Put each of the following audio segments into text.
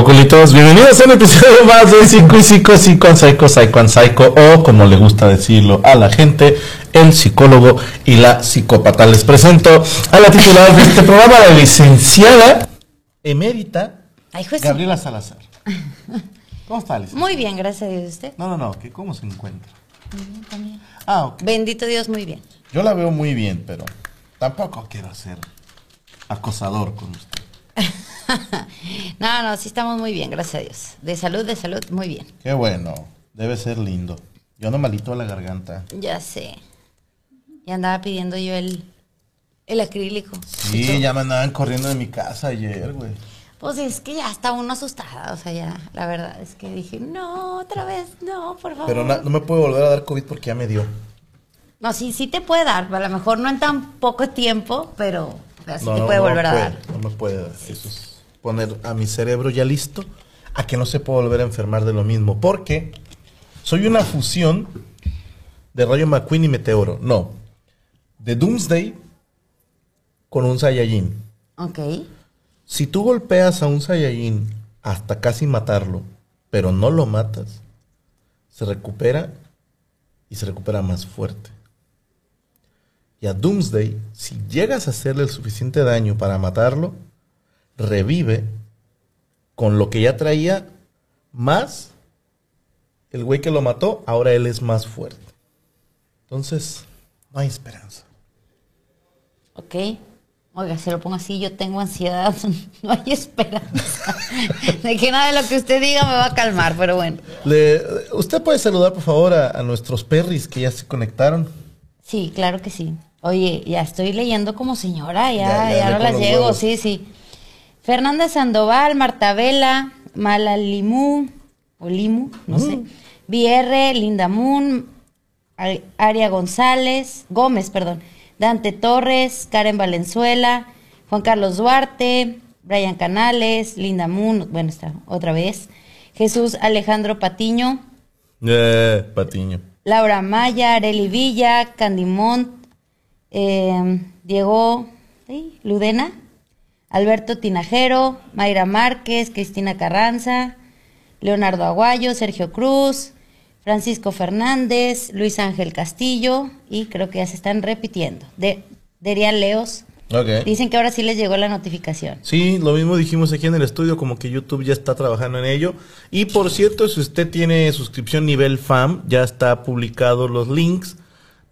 ¿Qué hubo, culitos? Bienvenidos a un episodio más de Psico y Psico, Psico and Psycho, Psycho and Psycho, o como le gusta decirlo a la gente, el psicólogo y la psicópata. Les presento a la titular de este programa, la licenciada emérita Ay. Gabriela Salazar. ¿Cómo está, licenciada? Muy bien, gracias a Dios. ¿Usted? No, no, no, que ¿cómo se encuentra? Muy bien también. Ah, ok. Bendito Dios, muy bien. Yo la veo muy bien, pero tampoco quiero ser acosador con usted. no, no, sí estamos muy bien, gracias a Dios. De salud, de salud, muy bien. Qué bueno, debe ser lindo. Yo no malito a la garganta. Ya sé. Y andaba pidiendo yo el, el acrílico. Sí, ya me andaban corriendo de mi casa ayer, güey. Pues es que ya está uno asustada, o sea, ya, la verdad es que dije, no, otra vez, no, por favor. Pero na- no me puede volver a dar COVID porque ya me dio. No, sí, sí te puede dar, a lo mejor no en tan poco tiempo, pero, pero sí no, te no, puede no volver a puede, dar. No me puede dar. Eso es poner a mi cerebro ya listo a que no se pueda volver a enfermar de lo mismo. Porque soy una fusión de Rayo McQueen y Meteoro. No. De Doomsday con un Saiyajin. Ok. Si tú golpeas a un Saiyajin hasta casi matarlo, pero no lo matas, se recupera y se recupera más fuerte. Y a Doomsday, si llegas a hacerle el suficiente daño para matarlo, revive con lo que ya traía más el güey que lo mató, ahora él es más fuerte. Entonces, no hay esperanza. Ok. Oiga, se lo pongo así, yo tengo ansiedad, no hay esperanza de que nada de lo que usted diga me va a calmar, pero bueno. Le- ¿Usted puede saludar, por favor, a, a nuestros perris que ya se conectaron? Sí, claro que sí. Oye, ya estoy leyendo como señora, ya, Ya, ya, no las llego, huevos. sí, sí. Fernanda Sandoval, Marta Vela, Malalimú, o Limu, no Mm. sé. VR, Linda Moon, Ari- Aria González, Gómez, perdón. Dante Torres, Karen Valenzuela, Juan Carlos Duarte, Brian Canales, Linda Moon, bueno, está otra vez. Jesús Alejandro Patiño, Eh, Patiño. Laura Maya, Areli Villa, Candy Mont, eh, Diego ¿sí? Ludena, Alberto Tinajero, Mayra Márquez, Cristina Carranza, Leonardo Aguayo, Sergio Cruz, Francisco Fernández, Luis Ángel Castillo y creo que ya se están repitiendo. De, Derian Leos. Dicen que ahora sí les llegó la notificación. Sí, lo mismo dijimos aquí en el estudio, como que YouTube ya está trabajando en ello. Y por cierto, si usted tiene suscripción nivel FAM, ya está publicado los links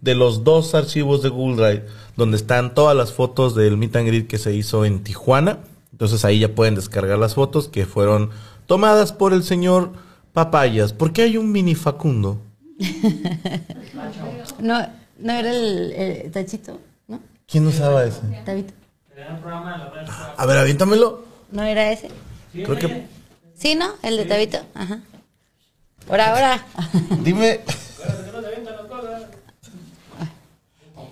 de los dos archivos de Google Drive donde están todas las fotos del meet and greet que se hizo en Tijuana. Entonces ahí ya pueden descargar las fotos que fueron tomadas por el señor Papayas. ¿Por qué hay un mini Facundo? No, no era el, el Tachito, ¿no? ¿Quién usaba ese? Tabito. A ver, aviéntamelo. ¿No era ese? Creo que. Sí, ¿no? El de Tabito. Ajá. Por ahora. Dime.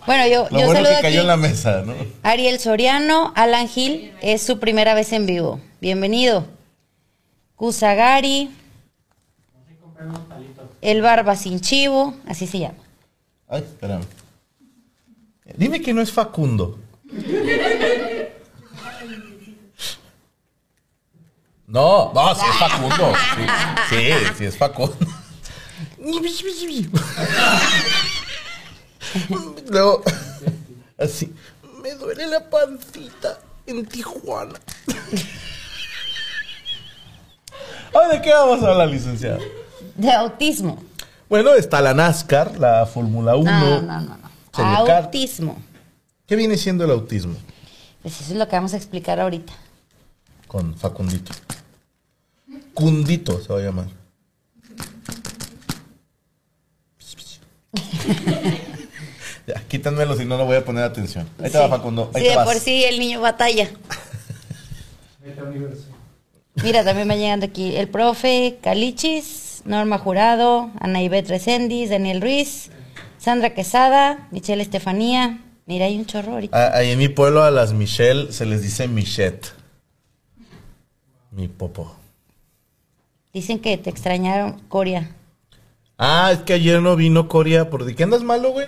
Bueno, yo, Lo yo bueno saludo que cayó aquí en la mesa, ¿no? Ariel Soriano, Alan Gil, es su primera vez en vivo. Bienvenido. Kusagari. El Barba Sin Chivo, así se llama. Ay, espérame. Dime que no es Facundo. No, no, sí es Facundo. Sí, sí, sí es Facundo. Luego, así, me duele la pancita en Tijuana. Ay, ¿de qué vamos a hablar, licenciado? De autismo. Bueno, está la NASCAR, la Fórmula 1. No, no, no, no. Autismo. ¿Qué viene siendo el autismo? Pues eso es lo que vamos a explicar ahorita. Con Facundito. Cundito se va a llamar. ya, quítanmelo si no, no voy a poner atención. Ahí te va. Facundo. Ahí Sí, te de vas. por sí el niño batalla. Mira, también va llegando aquí el profe Calichis, Norma Jurado, Ana Ivette Recendis, Daniel Ruiz, Sandra Quesada, Michelle Estefanía. Mira, hay un chorro ahorita. Ah, Ahí en mi pueblo a las Michelle se les dice Michette. Mi popo. Dicen que te extrañaron, Coria. Ah, es que ayer no vino Corea. ¿Por de qué andas malo, güey?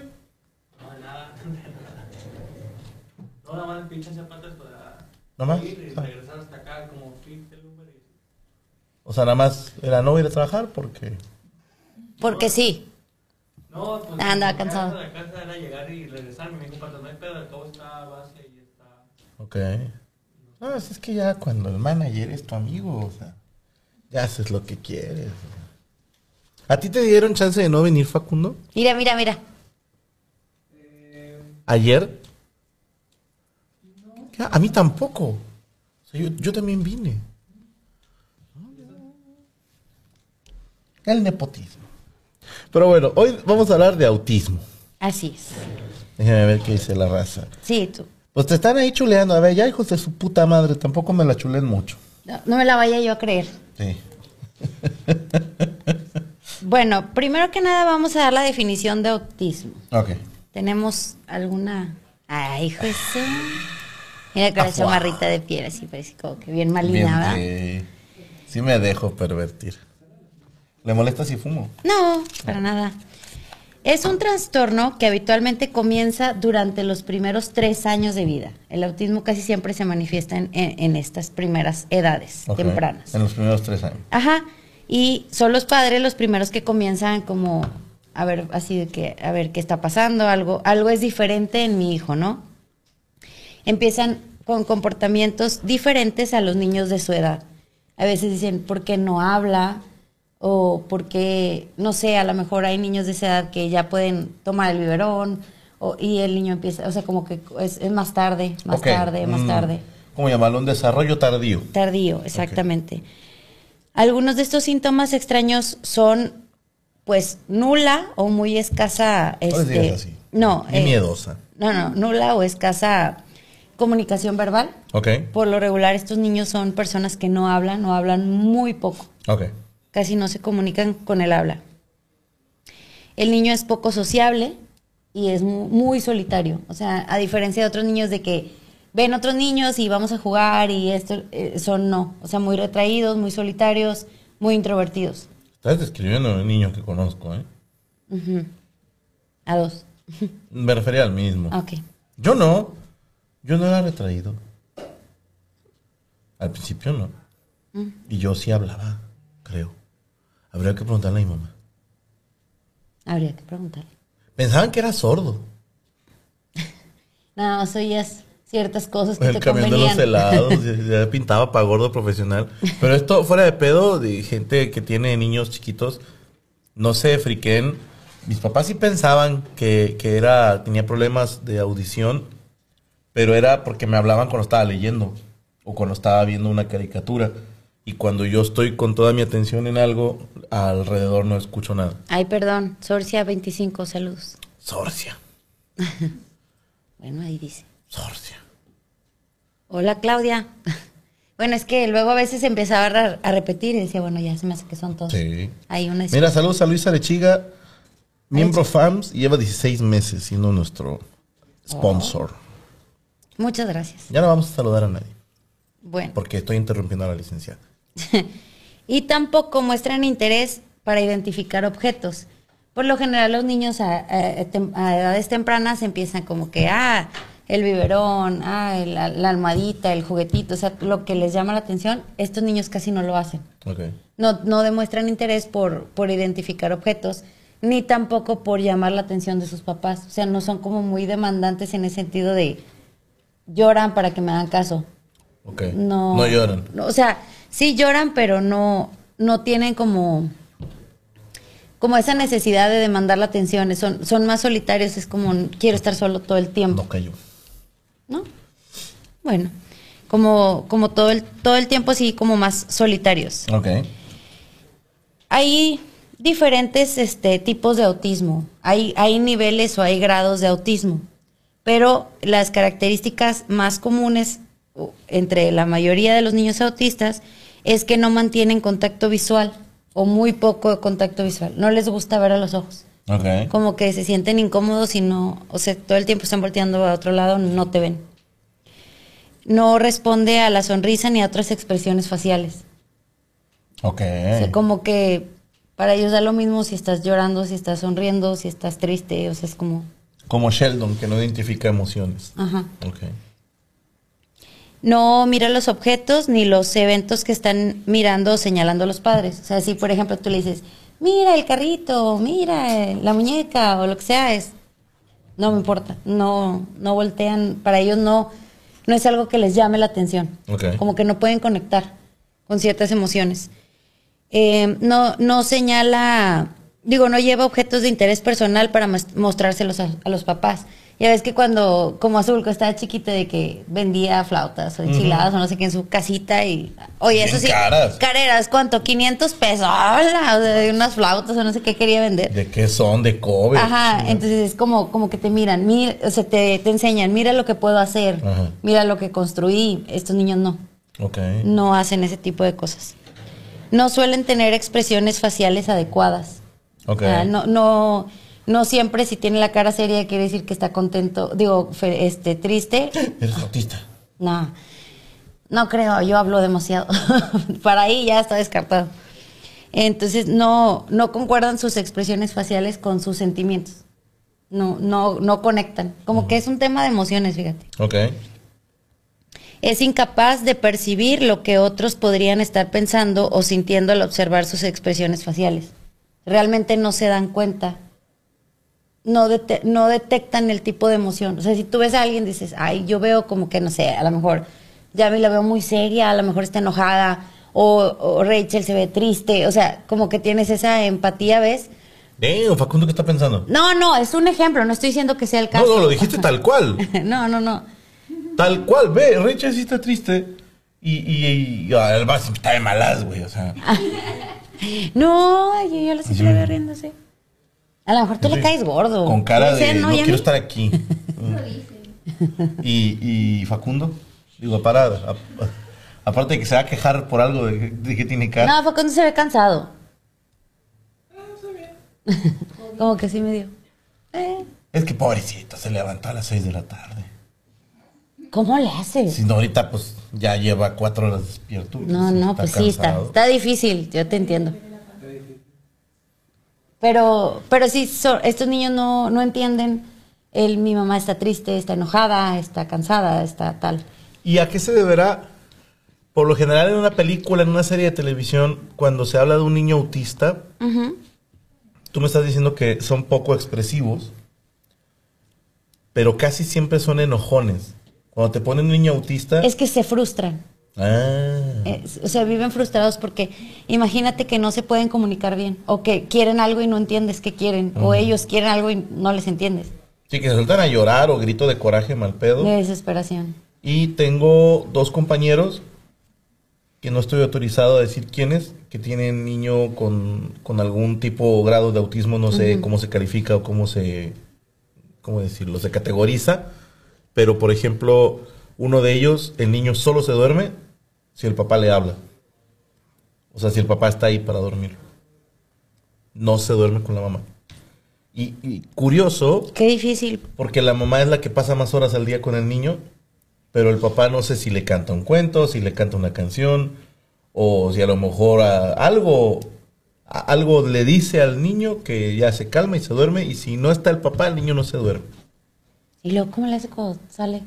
No, pinche zapatos para ¿Nada más? ir y regresar hasta acá como fit el Uber. y- O sea, nada más era no ir a trabajar porque... Porque sí. No, pues. Ah, andaba cansado. La casa era llegar y regresar. Me dijo, pato, no hay pedo, todo está base y está. Ok. No, es es que ya cuando el manager es tu amigo, o sea, ya haces lo que quieres. ¿A ti te dieron chance de no venir, Facundo? Mira, mira, mira. ¿Ayer? A mí tampoco. O sea, yo, yo también vine. El nepotismo. Pero bueno, hoy vamos a hablar de autismo. Así es. Déjame ver qué dice la raza. Sí, tú. Pues te están ahí chuleando. A ver, ya hijos de su puta madre, tampoco me la chulen mucho. No, no me la vaya yo a creer. Sí. Bueno, primero que nada vamos a dar la definición de autismo. Ok. ¿Tenemos alguna...? Ay, su- Mira con la chamarrita de piel, así parece como que bien Bien, malina, ¿verdad? sí. Sí me dejo pervertir. ¿Le molesta si fumo? No, para nada. Es un trastorno que habitualmente comienza durante los primeros tres años de vida. El autismo casi siempre se manifiesta en, en- en estas primeras edades tempranas. En los primeros tres años. Ajá. Y son los padres los primeros que comienzan como a ver así de que a ver qué está pasando, algo algo es diferente en mi hijo, ¿no? Empiezan con comportamientos diferentes a los niños de su edad. A veces dicen, ¿por qué no habla? O porque, no sé, a lo mejor hay niños de esa edad que ya pueden tomar el biberón o, y el niño empieza, o sea, como que es, es más tarde, más tarde, más mm, tarde. ¿Cómo llamarlo? Un desarrollo tardío. Tardío, exactamente. Algunos de estos síntomas extraños son, pues, nula o muy escasa. No Este, digas así. No. Y eh, miedosa. No, no, nula o escasa comunicación verbal. Ok. Por lo regular, estos niños son personas que no hablan o hablan muy poco. Ok. Casi no se comunican con el habla. El niño es poco sociable y es mu- muy solitario. O sea, a diferencia de otros niños de que ven otros niños y vamos a jugar y esto, eh, son no. O sea, muy retraídos, muy solitarios, muy introvertidos. Estás describiendo a un niño que conozco, ¿eh? A dos. Me refería al mismo. Ok. Yo no. Yo no era retraído. Al principio no. Mm. Y yo sí hablaba, creo. Habría que preguntarle a mi mamá. Habría que preguntarle. Pensaban que era sordo. No, oías ciertas cosas que El te camión de los helados. ya- ya pintaba para gordo profesional. Pero esto fuera de pedo, de gente que tiene niños chiquitos, no se friquen Mis papás sí pensaban que, que era, tenía problemas de audición, pero era porque me hablaban cuando estaba leyendo o cuando estaba viendo una caricatura. Y cuando yo estoy con toda mi atención en algo, alrededor no escucho nada. Ay, perdón. Sorcia 25, saludos. Sorcia, Bueno, ahí dice. sorcia. Hola, Claudia. Bueno, es que luego a veces empezaba a, a repetir y decía, bueno, ya se me hace que son todos. Sí. Hay una Mira, saludos a Luisa Lechiga, miembro FAMS, y lleva 16 meses siendo nuestro sponsor. Muchas gracias. Ya no vamos a saludar a nadie, Bueno. porque estoy interrumpiendo a la licenciada. Y tampoco muestran interés para identificar objetos. Por lo general los niños a, a- tem- a edades tempranas empiezan como que, ah, el biberón, ah, el- la, la almohadita, el juguetito, o sea, lo que les llama la atención, estos niños casi no lo hacen. Ok. No, no demuestran interés por, por identificar objetos, ni tampoco por llamar la atención de sus papás. O sea, no son como muy demandantes en el sentido de lloran para que me hagan caso. Ok. No, No lloran. no, o sea, sí lloran, pero no, no tienen como, como esa necesidad de demandar la atención. Son, son más solitarios, es como quiero estar solo todo el tiempo. No cayó. ¿no? Bueno, como, como todo el, todo el tiempo así como más solitarios. Ok. Hay diferentes este, tipos de autismo. Hay, hay niveles o hay grados de autismo. Pero las características más comunes entre la mayoría de los niños autistas es que no mantienen contacto visual o muy poco contacto visual. No les gusta ver a los ojos. Ok. Como que se sienten incómodos y no, o sea, todo el tiempo están volteando a otro lado, no te ven. No responde a la sonrisa ni a otras expresiones faciales. Ok. O sea, como que para ellos da lo mismo si estás llorando, si estás sonriendo, si estás triste, o sea, es como, Como Sheldon, que no identifica emociones. ajá. Ok. No mira los objetos ni los eventos que están mirando o señalando los padres. O sea, si por ejemplo tú le dices, mira el carrito, mira eh, la muñeca o lo que sea, es, no me importa, no, no voltean, para ellos no, no es algo que les llame la atención. Ok. Como que no pueden conectar con ciertas emociones. Eh, no, no señala, digo, no lleva objetos de interés personal para mostrárselos a, a los papás. Ya ves que cuando, como Azul, cuando estaba chiquita, de que vendía flautas o enchiladas o no sé qué en su casita y, oye, eso sí, caras. careras, ¿cuánto? 500 pesos, ¡Hola! O sea, de unas flautas o no sé qué quería vender. ¿De qué son? ¿De cobre? Ajá, entonces es como, como que te miran, mira, o sea, te, te enseñan, mira lo que puedo hacer, mira lo que construí. Estos niños no Ok. no hacen ese tipo de cosas. No suelen tener expresiones faciales adecuadas. Ok. O sea, no, no, no siempre si tiene la cara seria quiere decir que está contento, digo, fe- este, triste. Eres autista. No, no creo, yo hablo demasiado. Para ahí ya está descartado. Entonces no, no concuerdan sus expresiones faciales con sus sentimientos. No, no, no conectan. Como que es un tema de emociones, fíjate. Ok. Es incapaz de percibir lo que otros podrían estar pensando o sintiendo al observar sus expresiones faciales. Realmente no se dan cuenta. No, dete- no detectan el tipo de emoción. O sea, si tú ves a alguien dices, ay, yo veo como que, no sé, a lo mejor ya me la veo muy seria, a lo mejor está enojada, o, o Rachel se ve triste. O sea, como que tienes esa empatía, ¿ves? Damn, Facundo, ¿qué está pensando? No, no, es un ejemplo, no estoy diciendo que sea el caso. no, lo dijiste tal cual. no, no, no. Tal cual, ve, Rachel sí está triste. Y, y, y ah, el vaso está de malas, güey, o sea. No, yo, sí la veo riéndose. A lo mejor tú le caes gordo. Con cara de no, ¿Y a quiero estar aquí. y, y Facundo, digo, parada. aparte de que se va a quejar por algo de, de que tiene cara. No, fue cuando se ve cansado. Como que sí me dio. Eh, Es que pobrecito, se levantó a las 6 de la tarde. ¿Cómo le haces? Si no, ahorita pues ya lleva cuatro horas despierto. No, no, pues sí, está, está difícil, yo te entiendo. Pero, pero sí, so- estos niños no, no entienden el mi mamá está triste, está enojada, está cansada, está tal. ¿Y a qué se deberá? Por lo general en una película, en una serie de televisión, cuando se habla de un niño autista, tú me estás diciendo que son poco expresivos, pero casi siempre son enojones. Cuando te ponen un niño autista, Es que se frustran. Ah. Eh, o sea, viven frustrados porque imagínate que no se pueden comunicar bien o que quieren algo y no entiendes qué quieren o ellos quieren algo y no les entiendes. Sí, que se sueltan a llorar o grito de coraje mal pedo. De desesperación. Y tengo dos compañeros que no estoy autorizado a decir quiénes, que tienen niño con, con algún tipo o grado de autismo, no sé cómo se califica o cómo se, cómo decirlo, se categoriza. Pero, por ejemplo, uno de ellos, el niño solo se duerme si el papá le habla. O sea, si el papá está ahí para dormir. No se duerme con la mamá. Y, y curioso, Qué difícil. porque la mamá es la que pasa más horas al día con el niño, pero el papá no sé si le canta un cuento, si le canta una canción, o si a lo mejor a- algo, algo le dice al niño que ya se calma y se duerme, y si no está el papá, el niño no se duerme. ¿Y luego cómo le hace cuando sale?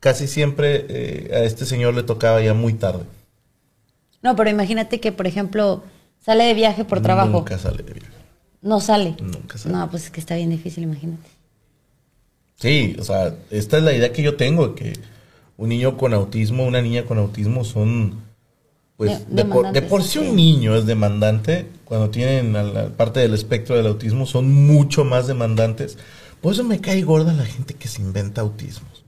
Casi siempre eh, a este señor le tocaba ya muy tarde. No, pero imagínate que, por ejemplo, sale de viaje por trabajo. Nunca sale de viaje. No sale. Nunca sale. No, pues es que está bien difícil, imagínate. Sí, o sea, esta es la idea que yo tengo, que un niño con autismo, una niña con autismo son, pues, De- de, por, de por sí. un niño es demandante, cuando tienen a la parte del espectro del autismo son mucho más demandantes. Por eso me cae gorda la gente que se inventa autismos.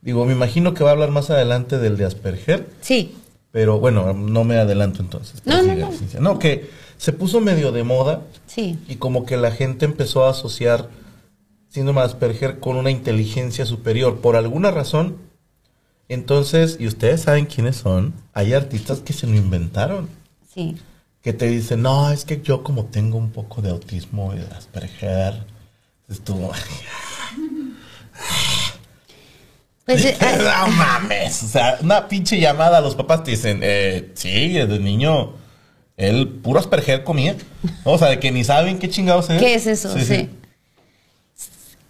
Digo, me imagino que va a hablar más adelante del de Asperger, Sí, pero bueno, no me adelanto entonces. No, no, no. No, que se puso medio de moda sí. y como que la gente empezó a asociar síndrome de Asperger con una inteligencia superior por alguna razón. Entonces, y ustedes saben quiénes son, hay artistas que se lo inventaron, Sí. que te dicen, no, es que yo como tengo un poco de autismo y de Asperger, estuvo... Pues eh, no mames, o sea, una pinche llamada a los papás te dicen, eh, sí, desde niño, él puro Asperger comía. O sea, de que ni saben qué chingados es. ¿Qué es eso? Sí.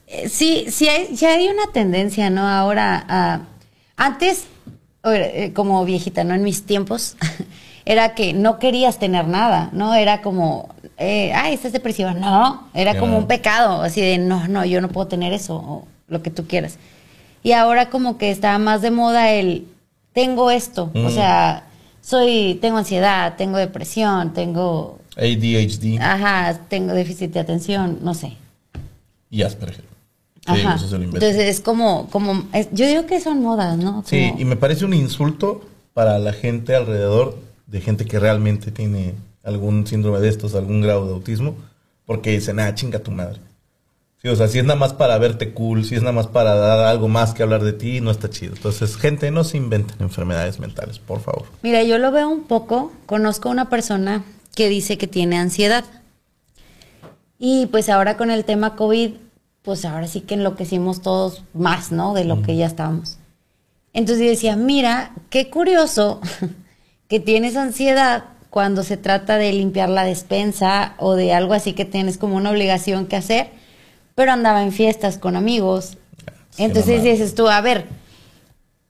Eh, Sí, sí hay, sí hay una tendencia, ¿no? Ahora, a- antes, eh, como viejita, ¿no? En mis tiempos, era que no querías tener nada, ¿no? Era como, eh, ay, estás depresiva. No, era como un pecado, así de, no, no, yo no puedo tener eso, o lo que tú quieras. Y ahora como que está más de moda el, tengo esto, o Mm. sea, soy, tengo ansiedad, tengo depresión, tengo, ADHD ajá, tengo déficit de atención, no sé. y Asperger. Sí, Ajá. eso inventan. Entonces es como, como es- yo digo que son modas, ¿no? Sí, y me parece un insulto para la gente alrededor de gente que realmente tiene algún síndrome de estos, algún grado de autismo, porque dicen, ah, chinga tu madre. Sí, o sea, si es nada más para verte cool, si es nada más para dar algo más que hablar de ti, no está chido. Entonces, gente, no se inventen enfermedades mentales, por favor. Mira, yo lo veo un poco, conozco a una persona que dice que tiene ansiedad. Y pues ahora con el tema COVID, pues ahora sí que enloquecimos todos más, ¿no? De lo que ya estábamos. Entonces yo decía, mira, qué curioso que tienes ansiedad cuando se trata de limpiar la despensa o de algo así que tienes como una obligación que hacer, pero andaba en fiestas con amigos. Sí, Entonces dices tú, a ver,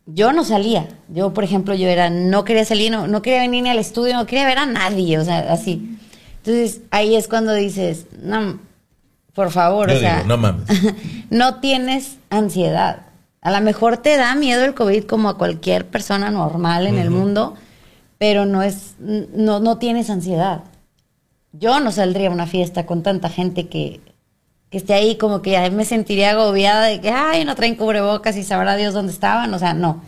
yo no salía. Yo, por ejemplo, yo era, no quería salir, no, no quería venir ni al estudio, no quería ver a nadie, o sea, así. Entonces, ahí es cuando dices, no, por favor, Yo o sea, digo, no mames. no tienes ansiedad. A lo mejor te da miedo el COVID como a cualquier persona normal en el mundo, pero no es, no, no tienes ansiedad. Yo no saldría a una fiesta con tanta gente que, que esté ahí, como que ya me sentiría agobiada de que, ay, no traen cubrebocas y sabrá Dios dónde estaban, o sea, no.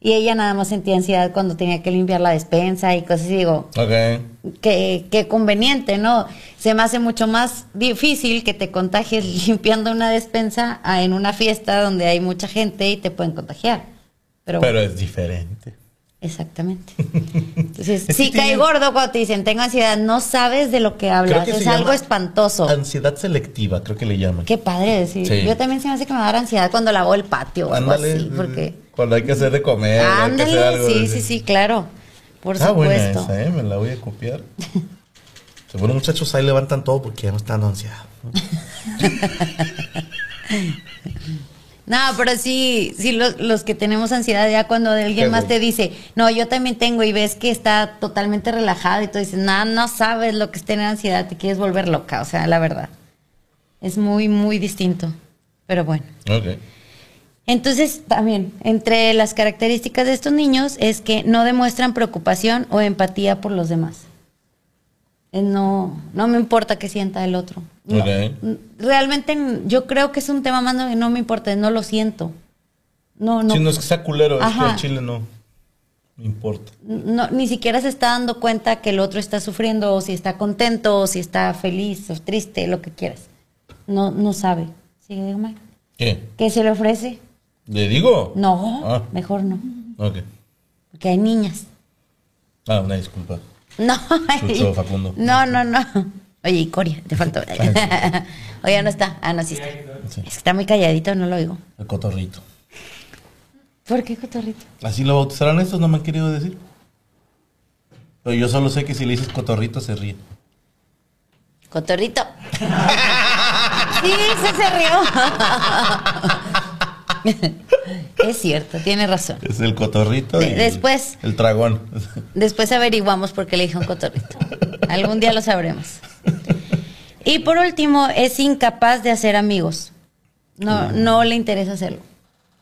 Y ella nada más sentía ansiedad cuando tenía que limpiar la despensa y cosas así, digo, qué, qué conveniente, ¿no? Se me hace mucho más difícil que te contagies limpiando una despensa a en una fiesta donde hay mucha gente y te pueden contagiar. Pero, Pero es diferente. Exactamente. Entonces, Es sí cae gordo cuando te dicen tengo ansiedad, no sabes de lo que hablas, que es algo espantoso. Ansiedad selectiva, creo que le llaman. Qué padre decir. Sí. Yo también se me hace que me va a dar ansiedad cuando lavo el patio o algo así, porque Cuando hay que hacer de comer. hay que hacer ándale, algo sí, sí, sí, claro. Por Está buena supuesto. esa, ¿eh? Me la voy a copiar. Seguro muchachos ahí levantan todo porque ya no están ansiedad. ¿no? No, pero sí, sí los, los que tenemos ansiedad ya cuando alguien Qué más bueno. te dice, no, yo también tengo y ves que está totalmente relajado y tú dices, no, no sabes lo que es tener ansiedad, te quieres volver loca, o sea, la verdad. Es muy, muy distinto. Pero bueno. Ok. Entonces, también, entre las características de estos niños es que no demuestran preocupación o empatía por los demás. Eh, No, no me importa que sienta el otro. No. Realmente yo creo que es un tema más no, no me importa, no lo siento. No, no. Si no es que sea culero, es que el chile no me importa. no, ni siquiera se está dando cuenta que el otro está sufriendo o si está contento o si está feliz o triste, lo que quieras. No, no sabe. Sí, dígame. ¿Qué? ¿Qué se le ofrece? ¿Le digo? No, Ah. mejor no. Ok. Porque hay niñas. Ah, una disculpa. No. Chucho, Facundo. No, no, no. Oye, y Coria, te faltó. Oye, no está. Ah, no, sí está. Sí. Es que está muy calladito, no lo oigo. El cotorrito. ¿Por qué, cotorrito? Así lo bautizaron estos, no me han querido decir. Pero yo solo sé que si le dices cotorrito se ríe. Cotorrito. Sí, se, se rió. Es cierto, tiene razón. Es el cotorrito y De- después. el, el dragón. Después averiguamos por qué le dije un cotorrito. Algún día lo sabremos. Y por último, es incapaz de hacer amigos. No, no le interesa hacerlo.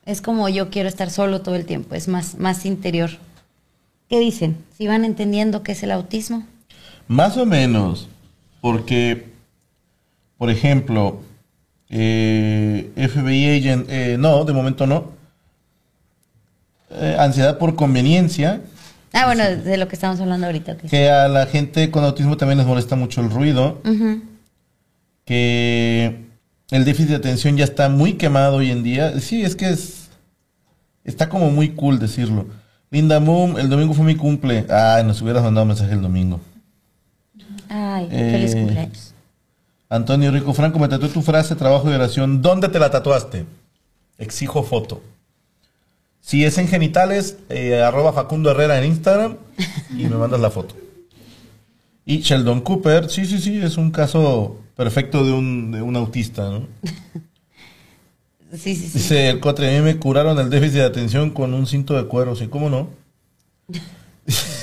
Es como yo quiero estar solo todo el tiempo. Es más, más interior. ¿Qué dicen? ¿Si van entendiendo qué es el autismo? Más o menos. Porque, por ejemplo, eh, FBI agent, eh, no, de momento no. Eh, ansiedad por conveniencia, Ah, bueno, de lo que estamos hablando ahorita. que a la gente con autismo también les molesta mucho el ruido, que el déficit de atención ya está muy quemado hoy en día. Sí, es que es está como muy cool decirlo. Linda Moon, el domingo fue mi cumple. Ay, nos hubieras mandado mensaje el domingo. Ay, Eh, feliz cumpleaños. Antonio Rico Franco, me tatué tu frase, trabajo y oración. ¿Dónde te la tatuaste? Exijo foto. Si es en genitales, eh, arroba Facundo Herrera en Instagram y me mandas la foto. Y Sheldon Cooper, sí, sí, sí, es un caso perfecto de un, de un autista, ¿no? Sí, sí, sí. Dice el Cotre, a mí me curaron el déficit de atención con un cinto de cuero, ¿sí? ¿Cómo no?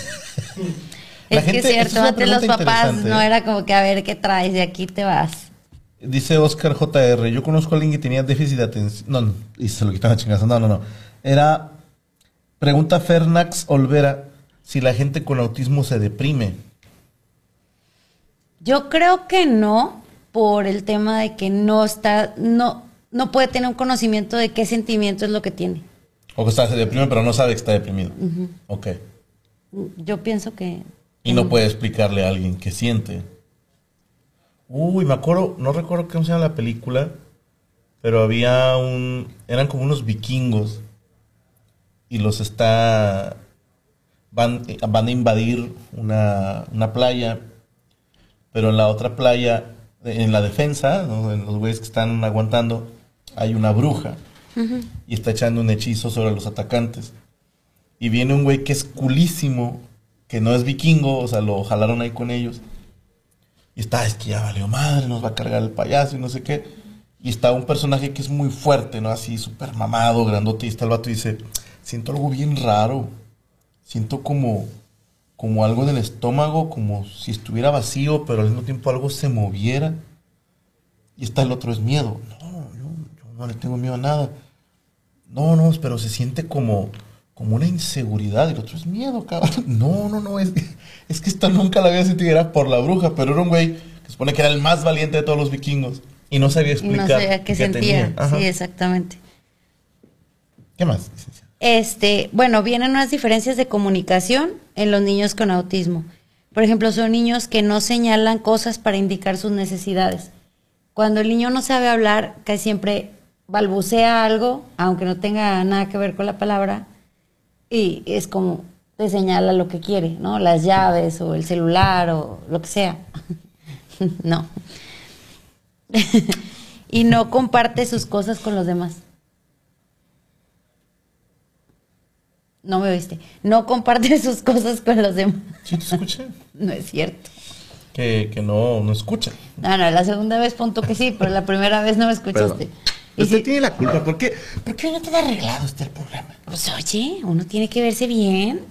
La Es que gente- es esta cierto, es antes los papás no ¿eh? era como que a ver qué traes, de aquí te vas. Dice Oscar JR, yo conozco a alguien que tenía déficit de atención. No, no, y se lo quitaba chingazo. No, no, no. Era, pregunta Fernax Olvera si la gente con autismo se deprime. Yo creo que no, por el tema de que no está, no, no puede tener un conocimiento de qué sentimiento es lo que tiene. O que está, se deprime, pero no sabe que está deprimido. Ok. Yo pienso que Y no puede explicarle a alguien qué siente. Uy, me acuerdo, no recuerdo cómo se llama la película, pero había un, eran como unos vikingos y los está, van, eh, van a invadir una, una playa, pero en la otra playa, en la defensa, ¿no? en los güeyes que están aguantando, hay una bruja y está echando un hechizo sobre los atacantes. Y viene un güey que es culísimo, que no es vikingo, o sea, lo jalaron ahí con ellos. Y está, es que ya valió madre, nos va a cargar el payaso y no sé qué. Y está un personaje que es muy fuerte, ¿no? Así, súper mamado, grandote. Y está el vato y dice, siento algo bien raro. Siento como, como algo en el estómago, como si estuviera vacío, pero al mismo tiempo algo se moviera. Y está el otro, es miedo. No, yo, yo no le tengo miedo a nada. No, no, pero se siente como, como una inseguridad. Y el otro es miedo, cabrón. No, no, no, es, es que esto nunca la había sentido. Era por la bruja, pero era un güey que supone que era el más valiente de todos los vikingos. Y no sabía explicar. no sabía qué sentía. tenía. Ajá. Sí, exactamente. ¿Qué más? Este, bueno, vienen unas diferencias de comunicación en los niños con autismo. Por ejemplo, son niños que no señalan cosas para indicar sus necesidades. Cuando el niño no sabe hablar, casi siempre balbucea algo, aunque no tenga nada que ver con la palabra, y es como te señala lo que quiere, ¿no? Las llaves o el celular o lo que sea. no. y no comparte sus cosas con los demás. No me oíste. No comparte sus cosas con los demás. Sí, te escuché. No es cierto. Que, que no, no escucha. No, no, la segunda vez punto que sí, pero la primera vez no me escuchaste. Usted si- tiene la culpa. ¿Por qué, ¿Por qué no te ha arreglado este el programa? pues oye, uno tiene que verse bien.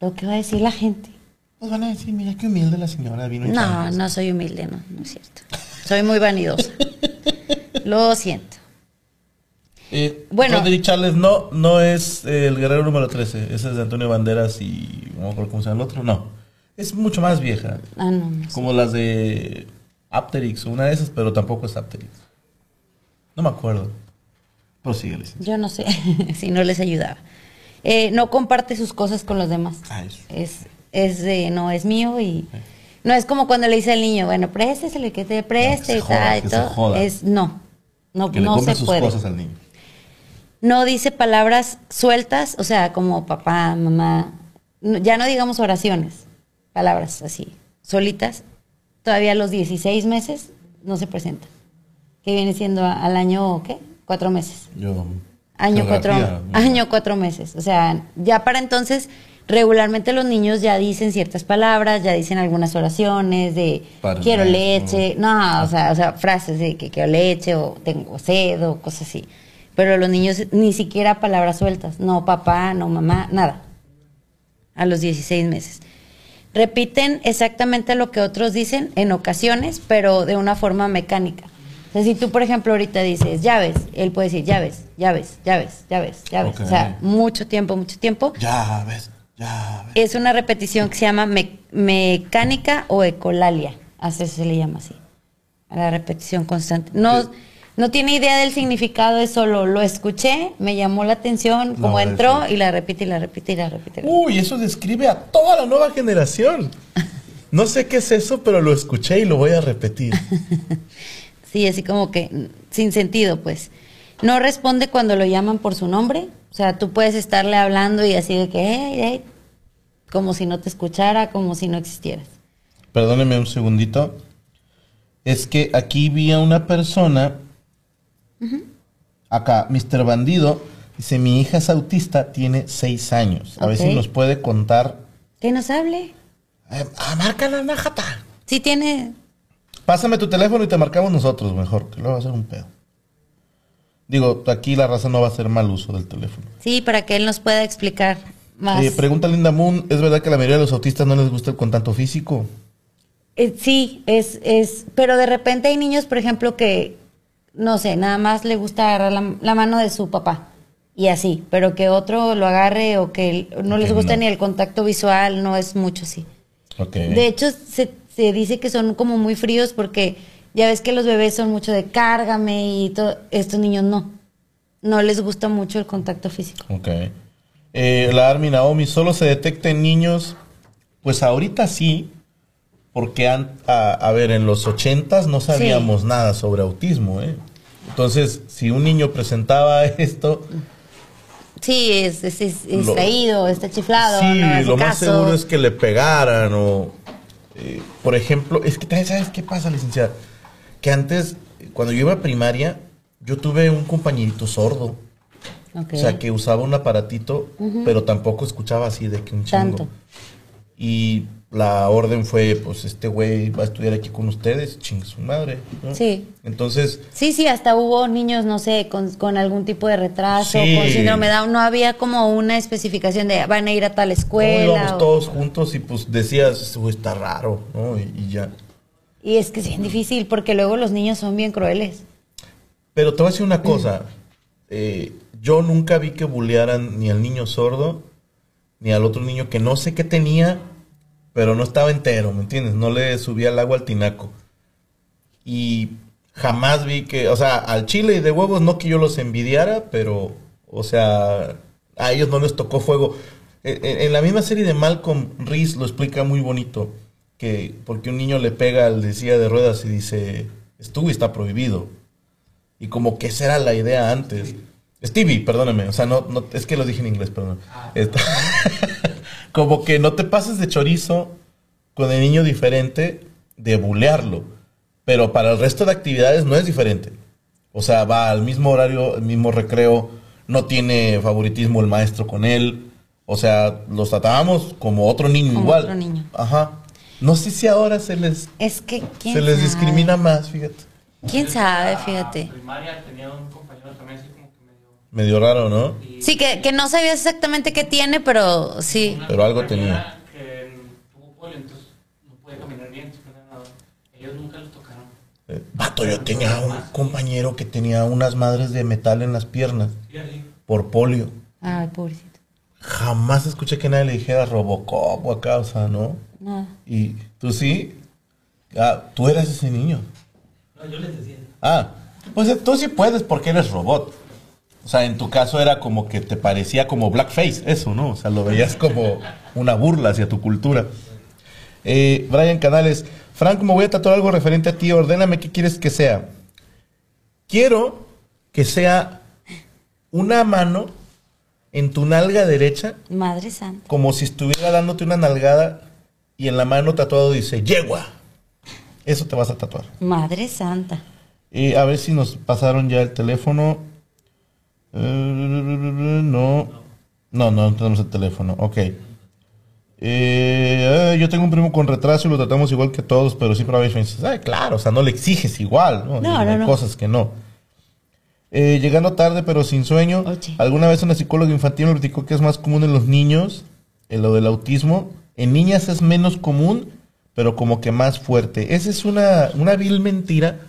Lo que va a decir la gente. Pues van a decir, mira qué humilde la señora vino. y No, no soy humilde, no, no es cierto. Soy muy vanidosa. Lo siento. Eh, Bueno. Roderick Charles no, no es eh, el guerrero número 13. Ese es de Antonio Banderas y. No me acuerdo cómo se llama el otro. No. Es mucho más vieja. Ah, no, no sé. Como las de Apterix o una de esas, pero tampoco es Apterix. No me acuerdo. Prosigue. Yo no sé si no les ayudaba. Eh, no comparte sus cosas con los demás. Ah, eso. Es, es de, no, es mío y... No es como cuando le dice al niño, bueno, préstesele que te preste se y joda, tal y que se todo. joda. Es, no, no, Que le no se sus puede. cosas al niño. No dice palabras sueltas, o sea, como papá, mamá. No- ya no digamos oraciones, palabras así, solitas. Todavía a los 16 meses no se presenta. Que viene siendo al año, ¿qué? Cuatro meses. Yo. Año cuatro, año cuatro meses. O sea, ya para entonces, regularmente los niños ya dicen ciertas palabras, ya dicen algunas oraciones de quiero leche, no, o sea, o sea, frases de que quiero leche o tengo sed o cosas así. Pero los niños ni siquiera palabras sueltas, no papá, no mamá, nada. A los 16 meses. Repiten exactamente lo que otros dicen en ocasiones, pero de una forma mecánica. O sea, si tú, por ejemplo, ahorita dices llaves, él puede decir llaves, llaves, llaves, llaves, llaves. O sea, mucho tiempo, mucho tiempo. Ya ves, ya ves. Es una repetición que se llama me- mecánica o ecolalia. Así se le llama así. La repetición constante. No, no tiene idea del significado, es solo lo escuché, me llamó la atención, como No, entró y la repite y la repite y la repite. Uy, eso describe a toda la nueva generación. No sé qué es eso, pero lo escuché y lo voy a repetir. Sí, así como que sin sentido, pues. No responde cuando lo llaman por su nombre. O sea, tú puedes estarle hablando y así de que, hey, hey, como si no te escuchara, como si no existieras. Perdóneme un segundito. Es que aquí vi a una persona. Acá, Mr. Bandido. Dice: Mi hija es autista, tiene seis años. A ver si nos puede contar. Que nos hable. Eh, ah, marca la. Sí tiene... Pásame tu teléfono y te marcamos nosotros mejor, que luego va a ser un pedo. Digo, aquí la raza no va a hacer mal uso del teléfono. Sí, para que él nos pueda explicar más. Eh, pregunta Linda Moon, ¿es verdad que la mayoría de los autistas no les gusta el contacto físico? Eh, sí, es, es, pero de repente hay niños, por ejemplo, que, no sé, nada más le gusta agarrar la, la mano de su papá y así, pero que otro lo agarre o que no les gusta no. ni el contacto visual, no es mucho así. Ok. De hecho, se, se dice que son como muy fríos porque ya ves que los bebés son mucho de cárgame y todo, estos niños no. No les gusta mucho el contacto físico. Ok. Eh, la Army Naomi, ¿solo se detecta en niños? Pues ahorita sí, porque an- a, a ver, en los ochentas no sabíamos nada sobre autismo, ¿eh? Entonces, si un niño presentaba esto, Sí, es, es, es Lo- está chiflado, sí, no lo más seguro es que le pegaran o, eh, por ejemplo, es que también sabes qué pasa, licenciada, que antes, cuando yo iba a primaria, yo tuve un compañerito sordo, o sea, que usaba un aparatito, pero tampoco escuchaba así de que un chingo. Tanto. Y la orden fue, pues este güey va a estudiar aquí con ustedes, chingue su madre. ¿no? Sí. Entonces, Sí, sí, hasta hubo niños, no sé, con, con algún tipo de retraso, Sí. con síndrome de Down. No había como una especificación de van a ir a tal no, escuela. íbamos o- todos juntos y pues decías, este güey está raro, ¿no? Y, y ya. Y es que es bien difícil porque luego los niños son bien crueles. Pero te voy a decir una cosa. eh, yo nunca vi que bullearan ni al niño sordo, ni al otro niño que no sé qué tenía, pero no estaba entero, ¿me entiendes? No le subía el agua al tinaco. Y jamás vi que, o sea, al chile y de huevos no que yo los envidiara, pero, o sea, a ellos no les tocó fuego. En, en- en la misma serie de Malcolm, Reese lo explica muy bonito, que porque un niño le pega al de silla de ruedas y dice, estuvo y está prohibido. Y como que esa era la idea antes. Stevie, perdóname, o sea, no, no, es que lo dije en inglés, perdón. Esto- como que no te pases de chorizo con el niño diferente de bulearlo. Pero para el resto de actividades no es diferente. O sea, va al mismo horario, el mismo recreo, no tiene favoritismo el maestro con él. O sea, los tratábamos como otro niño Como igual. otro niño. Ajá. No sé si ahora se les, Es que, ¿quién se les sabe? discrimina más, fíjate. ¿Quién sabe? Fíjate. la primaria tenía un compañero también así como que medio... Raro, ¿no? Sí, que, que no sabías exactamente qué tiene, pero sí. una Pero algo compañera Que tuvo polio, entonces no puede caminar bien, no, ellos nunca los tocaron. Eh, vato, yo tenía un compañero que tenía unas madres de metal en las piernas por polio. Ay, pobrecito. Jamás escuché que nadie le dijera Robocop o acá, o sea, ¿no? No. Y tú sí, ah, tú eras ese niño. No, yo les decía. Ah, pues tú sí puedes porque eres robot. O sea, en tu caso era como que te parecía como blackface, eso, ¿no? O sea, lo veías como una burla hacia tu cultura. Eh, Brian Canales, Frank, me voy a tatuar algo referente a ti, ordéname qué quieres que sea. Quiero que sea una mano en tu nalga derecha, Madre santa. como si estuviera dándote una nalgada y en la mano tatuado dice, yegua. Eso te vas a tatuar. Madre santa. Y a ver si nos pasaron ya el teléfono. Eh, no. No, no tenemos el teléfono. Ok. Eh, eh, yo tengo un primo con retraso y lo tratamos igual que todos, pero siempre a veces ay, claro, o sea, no le exiges igual, ¿no? No, Hay no, no. cosas que no. Eh, llegando tarde pero sin sueño. Oye. Alguna vez una psicóloga infantil me platicó que es más común en los niños, en lo del autismo. En niñas es menos común, pero como que más fuerte. Esa es una, una vil mentira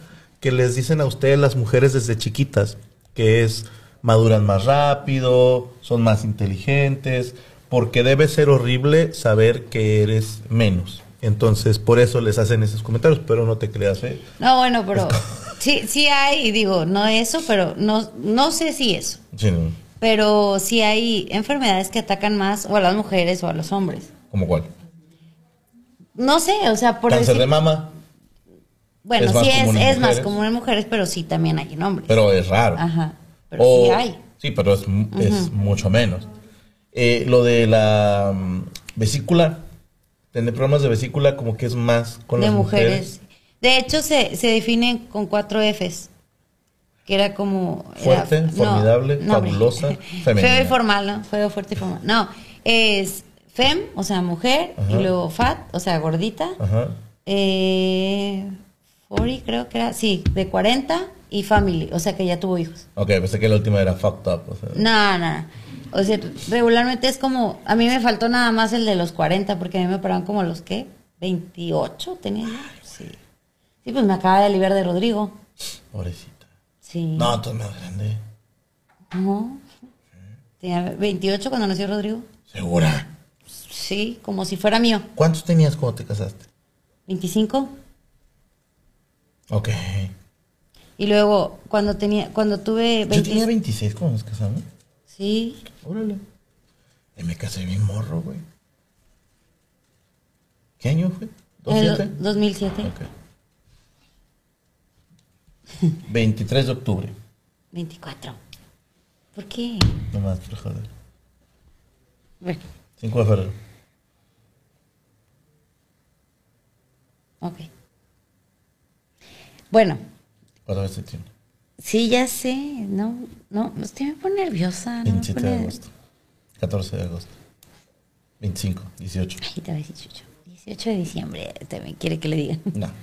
que les dicen a ustedes las mujeres desde chiquitas, que es maduran más rápido, son más inteligentes, porque debe ser horrible saber que eres menos. Entonces, por eso les hacen esos comentarios, pero no te creas, ¿eh? No, bueno, pero sí, sí hay, y digo, no eso, pero no, no sé si eso. Sí, no. Pero sí hay enfermedades que atacan más o a las mujeres o a los hombres. ¿Cómo cuál? No sé, o sea, por Cáncer decir- de mama, Bueno, es sí es, es más común en mujeres, pero sí también hay en hombres. pero es raro. Ajá. Pero O- sí hay. Sí, pero es, es mucho menos. Eh, lo de la mm, vesícula, tener problemas de vesícula como que es más con de las mujeres. mujeres. De hecho, se, se define con cuatro Fs. Que era como. era- Fuerte, formidable, hombre. fabulosa, femenina. Feo y formal, ¿no? Feo, fuerte y formal. No, es fem, o sea, mujer, Ajá. y luego fat, o sea, gordita. Ajá. Eh, 40, creo que era. Sí, de 40 y family, o sea, que ya tuvo hijos. Ok, pensé que la última era fucked up. O sea. No, no, no. O sea, regularmente es como. A mí me faltó nada más el de los 40, porque a mí me operaron como los, ¿qué? 28 tenía. Sí. Sí, pues me acaba de liberar de Rodrigo. Pobrecita. Sí. No, tú eres más grande. No. Tenía 28 cuando nació Rodrigo. ¿Segura? Sí, como si fuera mío. ¿Cuántos tenías cuando te casaste? 25. Ok. Y luego, cuando tenía, cuando tuve Yo 20. tenía 26 cuando nos casamos. Sí. Órale. Y me casé bien morro, güey. ¿Qué año fue? en el ¿27? 2007. Ok. 23 de octubre. 24. ¿Por qué? Nomás, por joder. Bueno, 5 de febrero. ok. Bueno, 4 de septiembre. sí, ya sé. No, no, usted me pone nerviosa. No me 27 de agosto. 14 de agosto. 25, 18. Ay, te voy a decir 18. 18 de diciembre también quiere que le diga. No.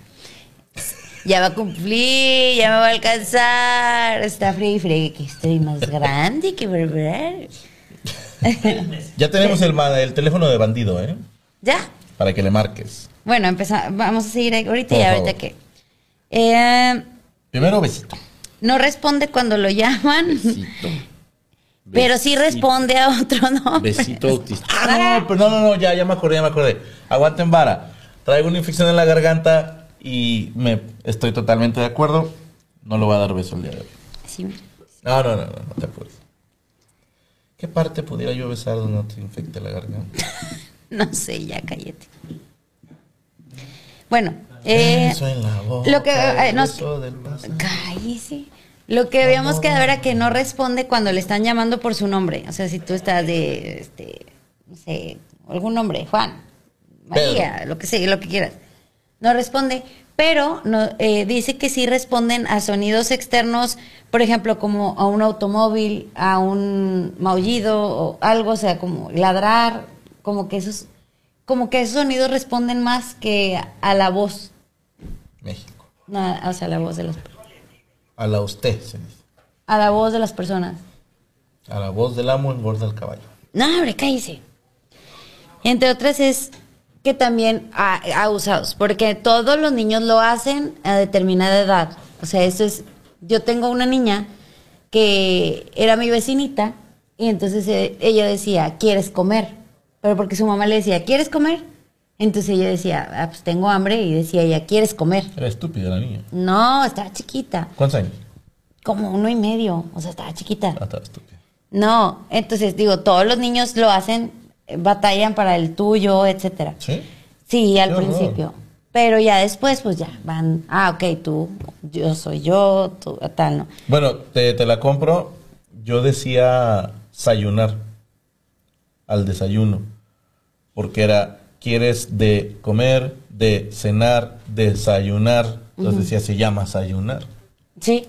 Ya va a cumplir, ya me va a alcanzar. Está frío y frío, que estoy más grande que beber. Ya tenemos el, el teléfono de bandido, ¿eh? Ya. Para que le marques. Bueno, empezamos. Vamos a seguir ahorita Por y favor. ahorita que. Eh, Primero, besito. no responde cuando lo llaman, Besito. pero sí responde a otro nombre. Besito autista. Ah, no, pero no, no, no, ya, ya me acordé, ya me acordé. Aguanten vara. Traigo una infección en la garganta y me estoy totalmente de acuerdo. No le voy a dar beso el día de hoy. Sí, mira. No, no, no, no, no te apures. ¿Qué parte pudiera yo besar donde no te infecte la garganta? No sé, ya cállate. Bueno, eh, Beso en la boca, lo que, eh, nos- cállese. Lo que habíamos quedado era que no responde cuando le están llamando por su nombre. O sea, si tú estás de, este, no sé, algún nombre, Juan, María, lo que sea, lo que quieras. No responde, pero no, eh, dice que sí responden a sonidos externos, por ejemplo, como a un automóvil, a un maullido o algo, o sea, como ladrar, como que esos, como que esos sonidos responden más que a la voz, México. no, o sea, a la voz de las A la usted, se dice. a la voz de las personas. A la voz del amo en borda del caballo. No, hombre, cállese. Entre otras es que también a- abusados, porque todos los niños lo hacen a determinada edad. O sea, eso es, yo tengo una niña que era mi vecinita y entonces eh, ella decía, ¿quieres comer? Pero porque su mamá le decía, ¿quieres comer? Entonces ella decía, ah, pues tengo hambre y decía ella, ¿quieres comer? Era estúpida la niña. No, estaba chiquita, ¿Cuántos años? como uno y medio, o sea, estaba chiquita. Ah, estaba estúpida. No, entonces digo, todos los niños lo hacen, eh, batallan para el tuyo, etcétera. ¿Sí? Sí, al Qué horror. principio. Pero ya después, pues ya van, ah, ok, tú, yo soy yo, tú, tal, ¿no? Bueno, te, te la compro. Yo decía sayunar al desayuno. Porque era, ¿quieres de comer, de cenar, desayunar? Entonces decía, se llama sayunar. Sí,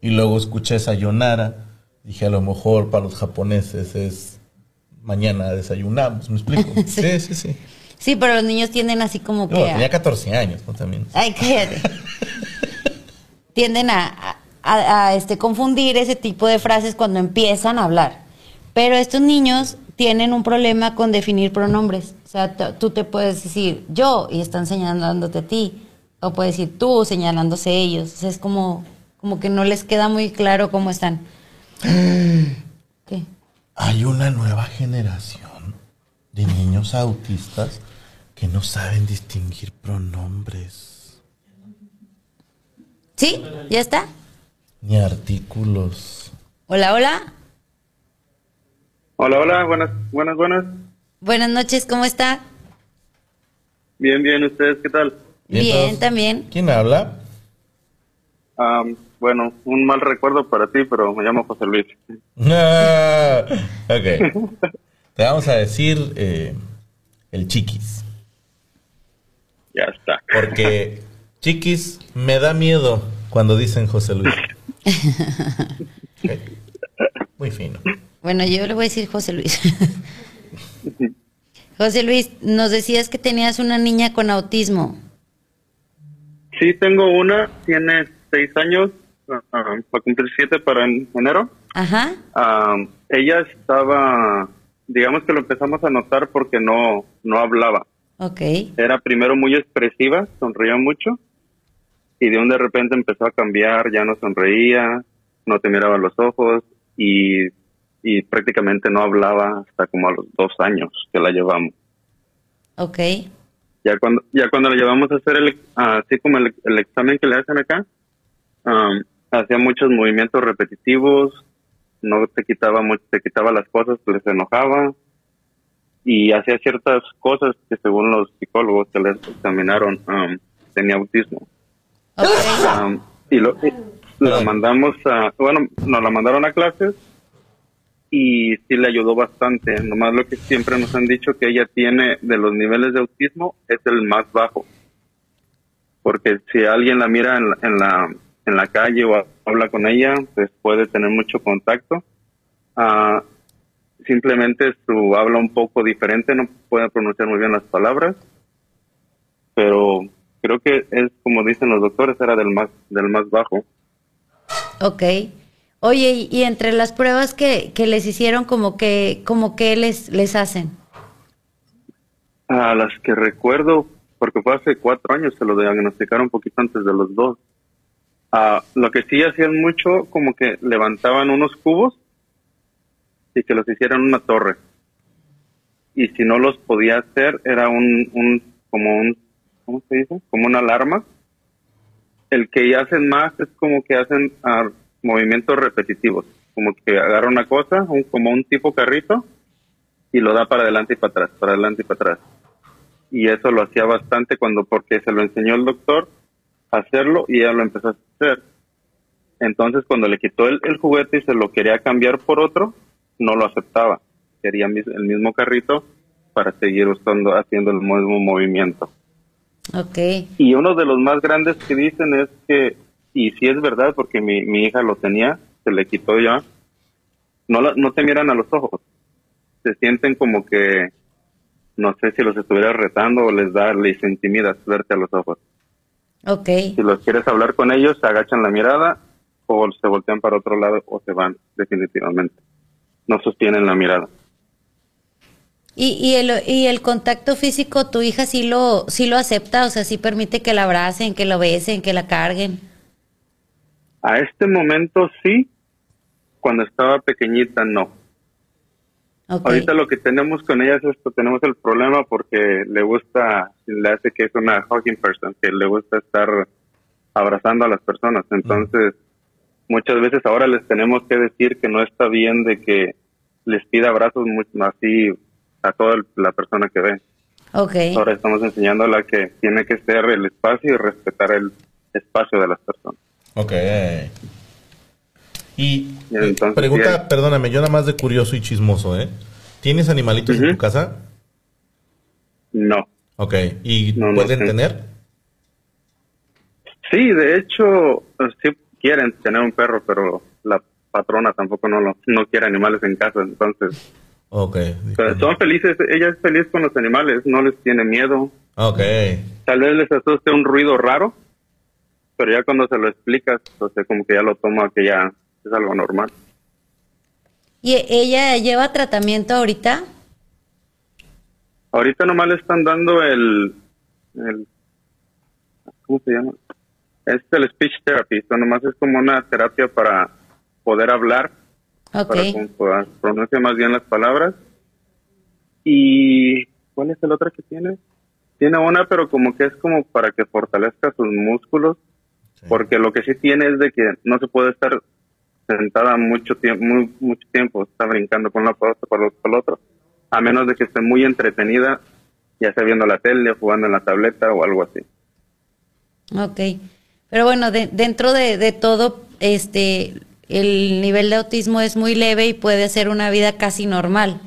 Y luego escuché sayonara. Dije, a lo mejor para los japoneses es mañana desayunamos. ¿Me explico? sí, sí, sí. sí, pero los niños tienden así como que... Tenía 14 años, ¿no? También. Ay, cállate. tienden a, a- a, este, confundir ese tipo de frases cuando empiezan a hablar. Pero estos niños tienen un problema con definir pronombres. O sea, tú te puedes decir yo y están señalándote a ti. O puedes decir tú señalándose ellos. O sea, es como, como que no les queda muy claro cómo están. ¿Qué? Hay una nueva generación de niños autistas que no saben distinguir pronombres ¿Sí? ¿Ya está? ni artículos. Hola, hola. Hola, hola, buenas, buenas, buenas. Buenas noches, ¿cómo está? Bien, bien, ¿ustedes qué tal? ¿Y Bien, también. ¿Quién habla? Bueno, un mal recuerdo para ti, pero me llamo José Luis. Ah, ok. Te vamos a decir eh, el chiquis. Ya está. Porque chiquis me da miedo cuando dicen José Luis. Muy fino. Bueno, yo le voy a decir José Luis. José Luis, nos decías que tenías una niña con autismo. Sí, tengo una, tiene seis años, ah, va a cumplir siete para en- enero. Ajá. Am, ella estaba, digamos que lo empezamos a notar porque no, no hablaba. Ok. Era primero muy expresiva, sonreía mucho, y de un de repente empezó a cambiar, ya no sonreía, no te miraba a los ojos, y, y prácticamente no hablaba hasta como a los dos años que la llevamos. Ok. Ya cuando, ya cuando la llevamos a hacer el, así como el, el examen que le hacen acá, am, hacía muchos movimientos repetitivos, no te quitaba mucho, te quitaba las cosas, les enojaba y hacía ciertas cosas que según los psicólogos que les examinaron am, tenía autismo. Ok. Am, y lo, y la mandamos a, bueno, nos la mandaron a clases y sí le ayudó bastante. Nomás lo que siempre nos han dicho que ella tiene de los niveles de autismo es el más bajo. Porque si alguien la mira en la, en la, en la calle o habla con ella, pues puede tener mucho contacto. Ah, simplemente su habla un poco diferente, no puede pronunciar muy bien las palabras, pero creo que es como dicen los doctores, era del más, del más bajo. Ok. Oye, y, entre las pruebas que, que les hicieron, como que, como que les, les hacen. A las que recuerdo, porque fue hace cuatro años, se lo diagnosticaron un poquito antes de los dos. Ah, lo que sí hacían mucho, como que levantaban unos cubos y que los hicieran una torre. Y si no los podía hacer, era un, un como un, ¿cómo se dice? Como una alarma. El que hacen más es como que hacen ah, movimientos repetitivos, como que agarra una cosa, un, como un tipo carrito, y lo da para adelante y para atrás, para adelante y para atrás. Y eso lo hacía bastante cuando, porque se lo enseñó el doctor a hacerlo y ella lo empezó a hacer. Entonces, cuando le quitó el, el juguete y se lo quería cambiar por otro, no lo aceptaba. Quería mis- el mismo carrito para seguir usando, haciendo el mismo movimiento. Ok. Y uno de los más grandes que dicen es que, y sí es verdad, porque mi, mi hija lo tenía, se le quitó ya, no, la- no te miran a los ojos. Se sienten como que, no sé si los estuvieras retando o les da, les intimida verte a los ojos. Ok. Si los quieres hablar con ellos, se agachan la mirada o se voltean para otro lado o se van, definitivamente. No sostienen la mirada. Y, y, el, y el contacto físico, tu hija sí lo, sí lo acepta, o sea, sí permite que la abracen, que lo besen, que la carguen. A este momento sí, cuando estaba pequeñita no. Ahorita lo que tenemos con ella es esto, tenemos el problema porque le gusta, le hace que es una hugging person, que le gusta estar abrazando a las personas. Entonces, muchas veces ahora les tenemos que decir que no está bien de que les pida abrazos muy, así a toda la persona que ve. Ahora estamos enseñándola que tiene que ser el espacio y respetar el espacio de las personas. Ok. Y entonces, pregunta, perdóname, yo nada más de curioso y chismoso, ¿eh? ¿Tienes animalitos en tu casa? No. Ok. ¿Y No, pueden tener? Sí, de hecho, sí quieren tener un perro, pero la patrona tampoco no, lo- no quiere animales en casa. Entonces, Ok. pero son felices, ella es feliz con los animales, no les tiene miedo. Ok. Tal vez les asuste un ruido raro, pero ya cuando se lo explicas, o sea, como que ya lo toma que ya es algo normal. ¿Y ella lleva tratamiento ahorita? Ahorita nomás le están dando el, el ¿cómo se llama? Es el speech therapy, esto nomás es como una terapia para poder hablar, Ok. para pronunciar más bien las palabras. ¿Y cuál es el otro que tiene? Tiene una, pero como que es como para que fortalezca sus músculos, porque lo que sí tiene es de que no se puede estar sentada mucho tiempo, muy, mucho tiempo, está brincando con una cosa para el otro, a menos de que esté muy entretenida, ya sea viendo la tele, jugando en la tableta o algo así. Ok. Pero bueno, de- dentro de, de todo, este, el nivel de autismo es muy leve y puede hacer una vida casi normal.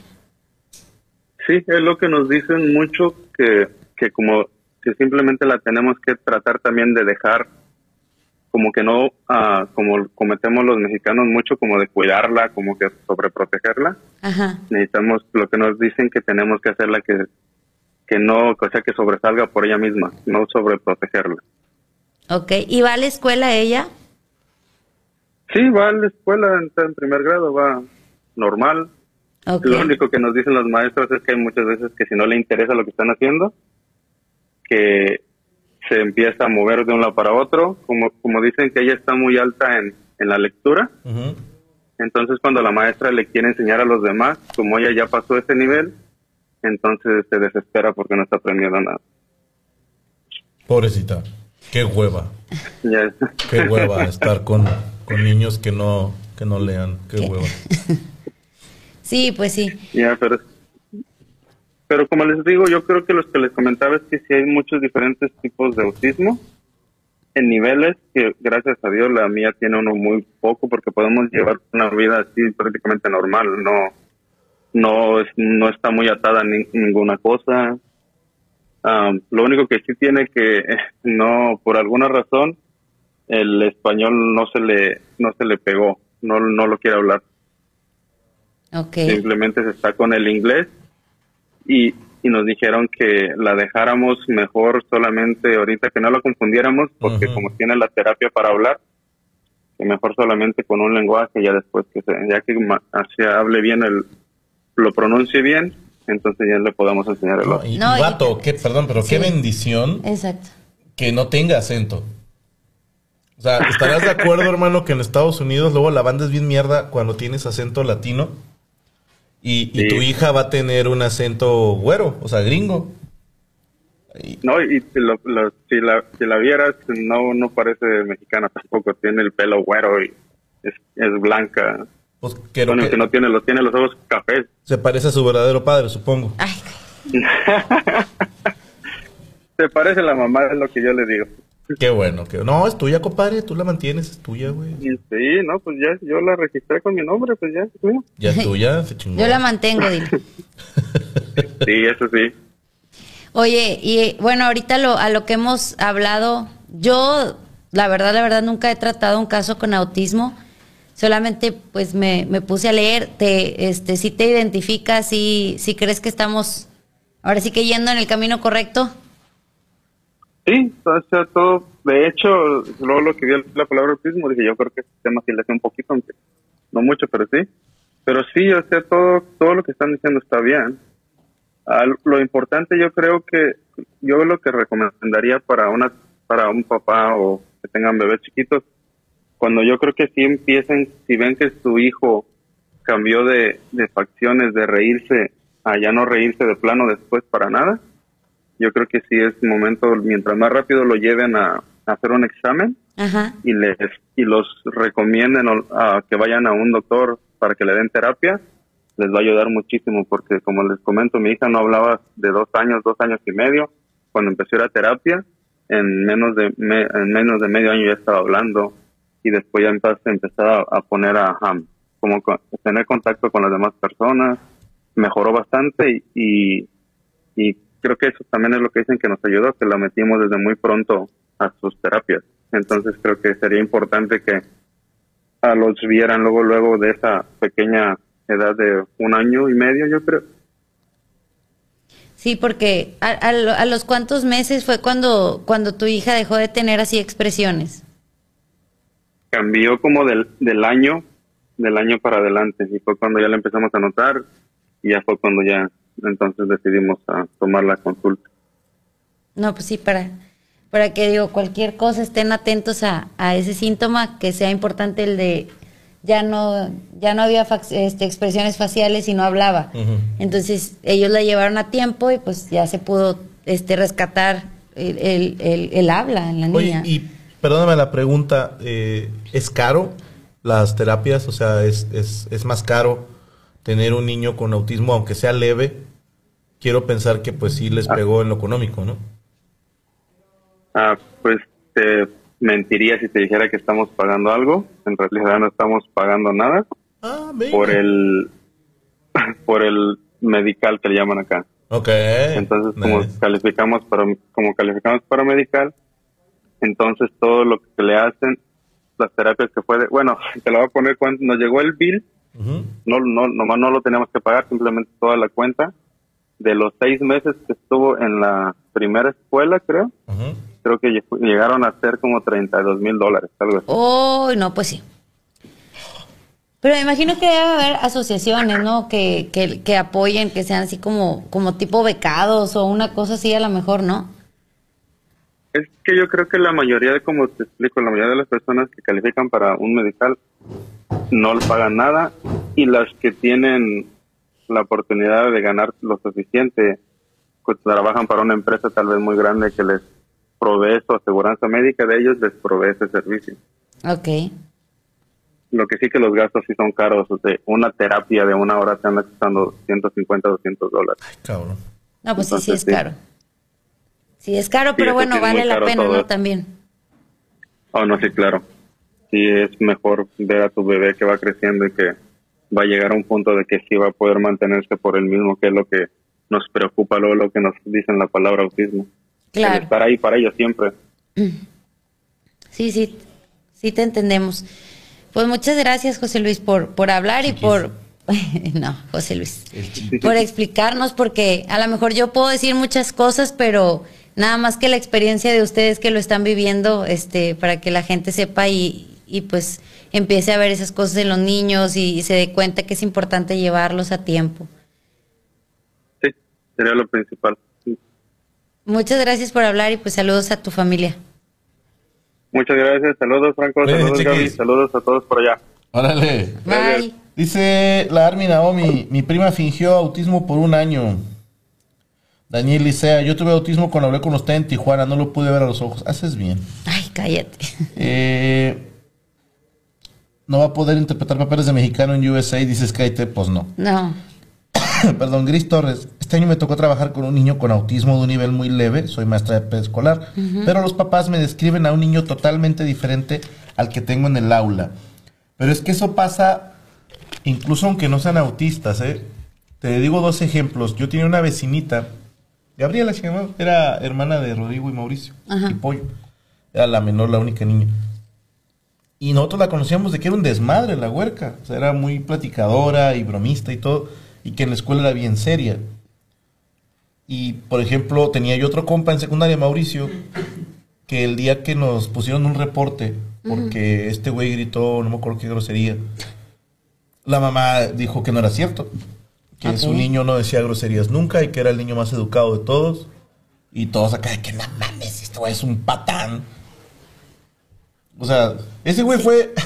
Sí, es lo que nos dicen mucho que, que como que simplemente la tenemos que tratar también de dejar como que no, ah, como cometemos los mexicanos mucho, como de cuidarla, como que sobreprotegerla. Ajá. Necesitamos lo que nos dicen que tenemos que hacerla que, que no, o sea, que sobresalga por ella misma, no sobreprotegerla. Ok. ¿Y va a la escuela ella? Sí, va a la escuela, está en primer grado, va normal. Ok. Lo único que nos dicen los maestros es que hay muchas veces que si no le interesa lo que están haciendo, que se empieza a mover de un lado para otro, como, como dicen que ella está muy alta en, en la lectura, entonces cuando la maestra le quiere enseñar a los demás, como ella ya pasó ese nivel, entonces se desespera porque no está aprendiendo nada. Pobrecita. Qué hueva. Qué hueva estar con, con niños que no, que no lean. Qué ¿Qué? hueva. Sí, pues sí. Ya, pero, pero como les digo, yo creo que los que les comentaba es que sí hay muchos diferentes tipos de autismo en niveles que gracias a Dios la mía tiene uno muy poco porque podemos llevar una vida así prácticamente normal, no no es, no está muy atada a ni- ninguna cosa. Am, lo único que sí tiene que no por alguna razón el español no se le no se le pegó, no no lo quiere hablar simplemente se está con el inglés y, y nos dijeron que la dejáramos mejor solamente ahorita que no la confundiéramos porque como tiene la terapia para hablar que mejor solamente con un lenguaje ya después que se, ya que así hable bien el lo pronuncie bien entonces ya le podemos enseñar el No, otro. y, No, y y- vato, qué, perdón, pero qué Sí. bendición Exacto. que no tenga acento. O sea, ¿estarás de acuerdo, hermano, que en Estados Unidos luego la banda es bien mierda cuando tienes acento latino? Y, y tu hija va a tener un acento güero, o sea, gringo. Y- no y si, lo- lo- si la si la vieras no no parece mexicana tampoco tiene el pelo güero y es, es blanca pues, quiero bueno que que no tiene los tiene los ojos cafés se parece a su verdadero padre, supongo. Ay, Se parece a la mamá, es lo que yo le digo. Qué bueno. Que... No, es tuya, compadre. Tú la mantienes, es tuya, güey. Sí, no, pues ya, yo la registré con mi nombre, pues ya. Sí, Ya es tuya, se chingó. yo la mantengo, dile. Sí, eso sí. Oye, y bueno, ahorita lo, a lo que hemos hablado, yo, la verdad, la verdad, nunca he tratado un caso con autismo. Solamente, pues, me, me puse a leer. Te, este, si te identificas, si, si crees que estamos, ahora sí que yendo en el camino correcto. Sí, o sea, todo, de hecho, luego lo que vi la palabra autismo, dije, yo creo que este tema sí le hace un poquito, aunque no mucho, pero sí. Pero sí, o sea, todo, todo lo que están diciendo está bien. Ah, lo importante yo creo que, yo lo que recomendaría para una, para un papá o que tengan bebés chiquitos, cuando yo creo que sí empiecen, si ven que su hijo cambió de, de facciones, de reírse a ya no reírse de plano después para nada, yo creo que sí es momento, mientras más rápido lo lleven a, a hacer un examen Ajá. y les y los recomienden a que vayan a un doctor para que le den terapia, les va a ayudar muchísimo porque como les comento, mi hija no hablaba de dos años, dos años y medio, cuando empezó a ir a terapia, en menos de me- en menos de medio año ya estaba hablando y después ya empezó a, a poner a, a como co- tener contacto con las demás personas, mejoró bastante y, y, y creo que eso también es lo que dicen que nos ayudó, que la metimos desde muy pronto a sus terapias. Entonces creo que sería importante que a los vieran luego, luego de esa pequeña edad de un año y medio, yo creo. Sí, porque a, a lo- a los cuantos meses fue cuando, cuando tu hija dejó de tener así expresiones. Cambió como del, del año, del año para adelante, y fue cuando ya la empezamos a notar, y ya fue cuando ya entonces decidimos a tomar la consulta. No, pues sí, para, para que digo, cualquier cosa estén atentos a, a ese síntoma, que sea importante el de ya no, ya no había este, expresiones faciales y no hablaba. Entonces ellos la llevaron a tiempo y pues ya se pudo este rescatar el, el, el- el habla en la Oye, niña. y perdóname la pregunta, eh, ¿es caro las terapias? O sea, ¿es, es, es más caro tener un niño con autismo, aunque sea leve? Quiero pensar que pues sí les pegó en lo económico, ¿no? Ah, pues te mentiría si te dijera que estamos pagando algo, en realidad no estamos pagando nada Ah, por el por el medical que le llaman acá. Ok. Entonces, como calificamos para como calificamos para medical, entonces todo lo que le hacen, las terapias que puede, bueno, te lo voy a poner cuando nos llegó el bill, Ujú. no, no, nomás no lo teníamos que pagar, simplemente toda la cuenta. De los seis meses que estuvo en la primera escuela, creo, creo que lleg- llegaron a ser como 32 mil dólares, algo así. Oh, no, pues sí. Pero me imagino que debe haber asociaciones, ¿no? Que, que, que apoyen, que sean así como, como tipo becados o una cosa así a lo mejor, ¿no? Es que yo creo que la mayoría de, como te explico, la mayoría de las personas que califican para un medical no le pagan nada y las que tienen la oportunidad de ganar lo suficiente, pues trabajan para una empresa tal vez muy grande que les provee su aseguranza médica de ellos, les provee ese servicio. Ok. Lo que sí que los gastos sí son caros, o sea, una terapia de una hora te anda costando 150, 200 dólares. Ay, cabrón. No, pues sí, sí es Entonces, sí. caro. Sí es caro, Sí, pero bueno, sí vale la pena, todo ¿no? También. Oh, no, sí, claro. Sí, es mejor ver a tu bebé que va creciendo y que va a llegar a un punto de que sí va a poder mantenerse por el mismo, que es lo que nos preocupa, luego lo que nos dicen la palabra autismo. El Claro. estar ahí para ellos siempre. Sí, sí, sí te entendemos. Pues muchas gracias, José Luis, por, por hablar y por... no, José Luis. Por explicarnos, porque a lo mejor yo puedo decir muchas cosas, pero nada más que la experiencia de ustedes que lo están viviendo, este, para que la gente sepa y, y pues empiece a ver esas cosas en los niños y, se dé cuenta que es importante llevarlos a tiempo. Sí, sería lo principal. Muchas gracias por hablar y pues saludos a tu familia. Muchas gracias. Saludos, Franco. Saludos, Gaby. Saludos a todos por allá. Órale. Bye. Dice la Armi Naomi, mi prima fingió autismo por un año. Daniel Licea, yo tuve autismo cuando hablé con usted en Tijuana, no lo pude ver a los ojos. Haces bien. Ay, cállate. Eh, no va a poder interpretar papeles de mexicano en USA, dice Skyte, pues no. No. Perdón, Gris Torres. Este año me tocó trabajar con un niño con autismo de un nivel muy leve. Soy maestra de preescolar. Pero los papás me describen a un niño totalmente diferente al que tengo en el aula. Pero es que eso pasa incluso aunque no sean autistas, ¿eh? Te digo dos ejemplos. Yo tenía una vecinita, Gabriela se llamaba, era hermana de Rodrigo y Mauricio, Ajá. y Pollo. Era la menor, la única niña. Y nosotros la conocíamos de que era un desmadre la huerca. O sea, era muy platicadora y bromista y todo. Y que en la escuela era bien seria. Y, por ejemplo, tenía yo otro compa en secundaria, Mauricio, que el día que nos pusieron un reporte, porque este güey gritó, no me acuerdo qué grosería, la mamá dijo que no era cierto. Que su Ok. niño no decía groserías nunca y que era el niño más educado de todos. Y todos acá de que no mames, esto es un patán. O sea, ese güey fue.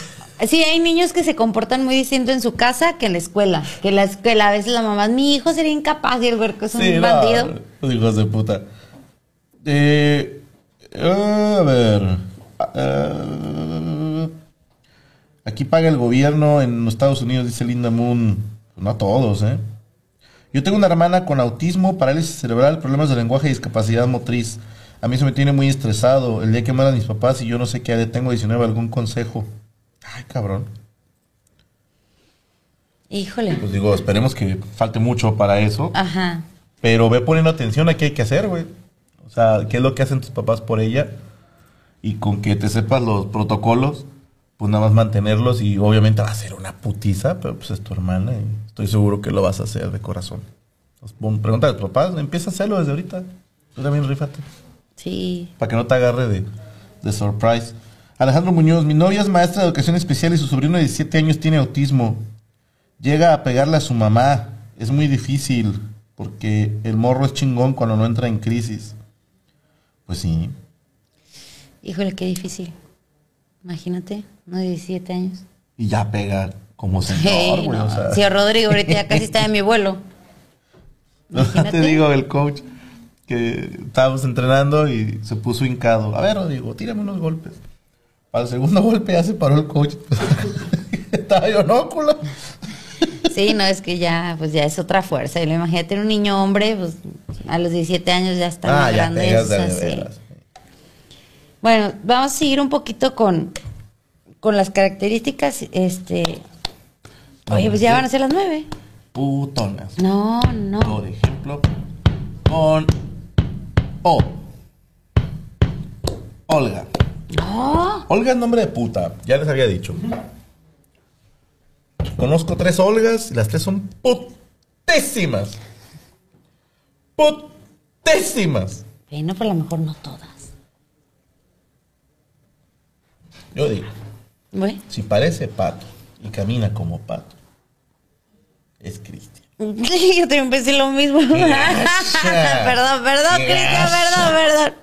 Sí, hay niños que se comportan muy distinto en su casa que en la escuela. Que la escuela a veces la mamá, mi hijo sería incapaz y el huerco es un Sí, no, bandido. los hijos de puta. Eh, a ver. eh, aquí paga el gobierno en los Estados Unidos, dice Linda Moon. No a todos, ¿eh? Yo tengo una hermana con autismo, parálisis cerebral, problemas de lenguaje y discapacidad motriz. A mí se me tiene muy estresado. El día que mueran mis papás y yo no sé qué haré, tengo 19, algún consejo. Ay, cabrón. Híjole. Pues digo, esperemos que falte mucho para eso. Ajá. Pero ve poniendo atención a qué hay que hacer, güey. O sea, qué es lo que hacen tus papás por ella. Y con que te sepas los protocolos, pues nada más mantenerlos. Y obviamente va a ser una putiza, pero pues es tu hermana y estoy seguro que lo vas a hacer de corazón. Pues, Pregúntale a tus papás, empieza a hacerlo desde ahorita. Tú también rífate. Sí. Para que no te agarre de, de surprise. Alejandro Muñoz, mi novia es maestra de educación especial y su sobrino de 17 años tiene autismo. Llega a pegarle a su mamá. Es muy difícil porque el morro es chingón cuando no entra en crisis. Pues sí. Híjole, qué difícil. Imagínate, uno de 17 años. Y ya pega como señor, güey. no. o sea. Sí, Rodrigo ahorita ya casi está de mi vuelo. Imagínate. te digo el coach que estábamos entrenando y se puso hincado. A ver, Rodrigo, tírame unos golpes. Para el segundo golpe ya se paró el coach. Estaba yo, no, culo. Sí, no, es que ya, pues ya es otra fuerza. Y lo imagínate un niño hombre, pues a los 17 años ya está Ah, ya grande. pegas de o sea, sí. veras. Bueno, vamos a seguir un poquito con, con las características. Este. Oye, pues ya van a ser las nueve. Putonas. No, no. Por ejemplo, con O. Olga. No. Olga es nombre de puta, ya les había dicho. Conozco tres Olgas y las tres son putísimas. Putísimas. Bueno, pero a lo mejor no todas. Yo digo, Bueno. si parece pato y camina como pato, es Yo también pensé lo mismo. Perdón, perdón, Cristian, perdón, perdón.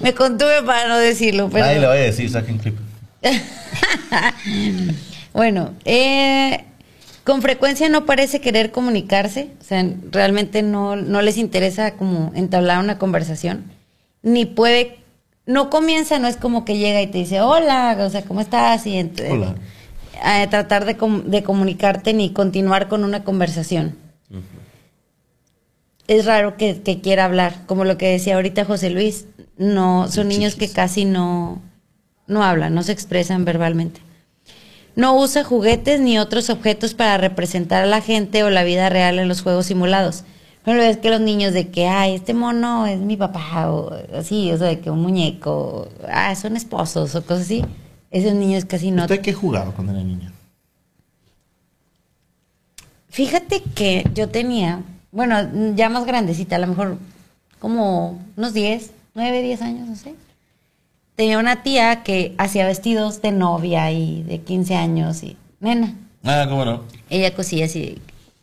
Me contuve para no decirlo, Nadie perdón. vaya a decir, saquen clip. Bueno, eh, con frecuencia no parece querer comunicarse, o sea, realmente no, no les interesa como entablar una conversación, ni puede, no comienza, no es como que llega y te dice, hola, o sea, ¿cómo estás? Y Hola. eh, tratar de, com- de comunicarte ni continuar con una conversación. Es raro que, que quiera hablar, como lo que decía ahorita José Luis, no, son niños que casi no, no hablan, no se expresan verbalmente. No usa juguetes ni otros objetos para representar a la gente o la vida real en los juegos simulados. No es que los niños de que, ay, este mono es mi papá, o así, o sea, de que un muñeco, ah, son esposos o cosas así. Esos niños casi no. ¿Usted qué jugaba cuando era niña? Fíjate que yo tenía, bueno, ya más grandecita, a lo mejor como unos 10, 9, 10 años, no sé. Tenía una tía que hacía vestidos de novia y de 15 años y, nena, Ah, cómo no. ella cosía así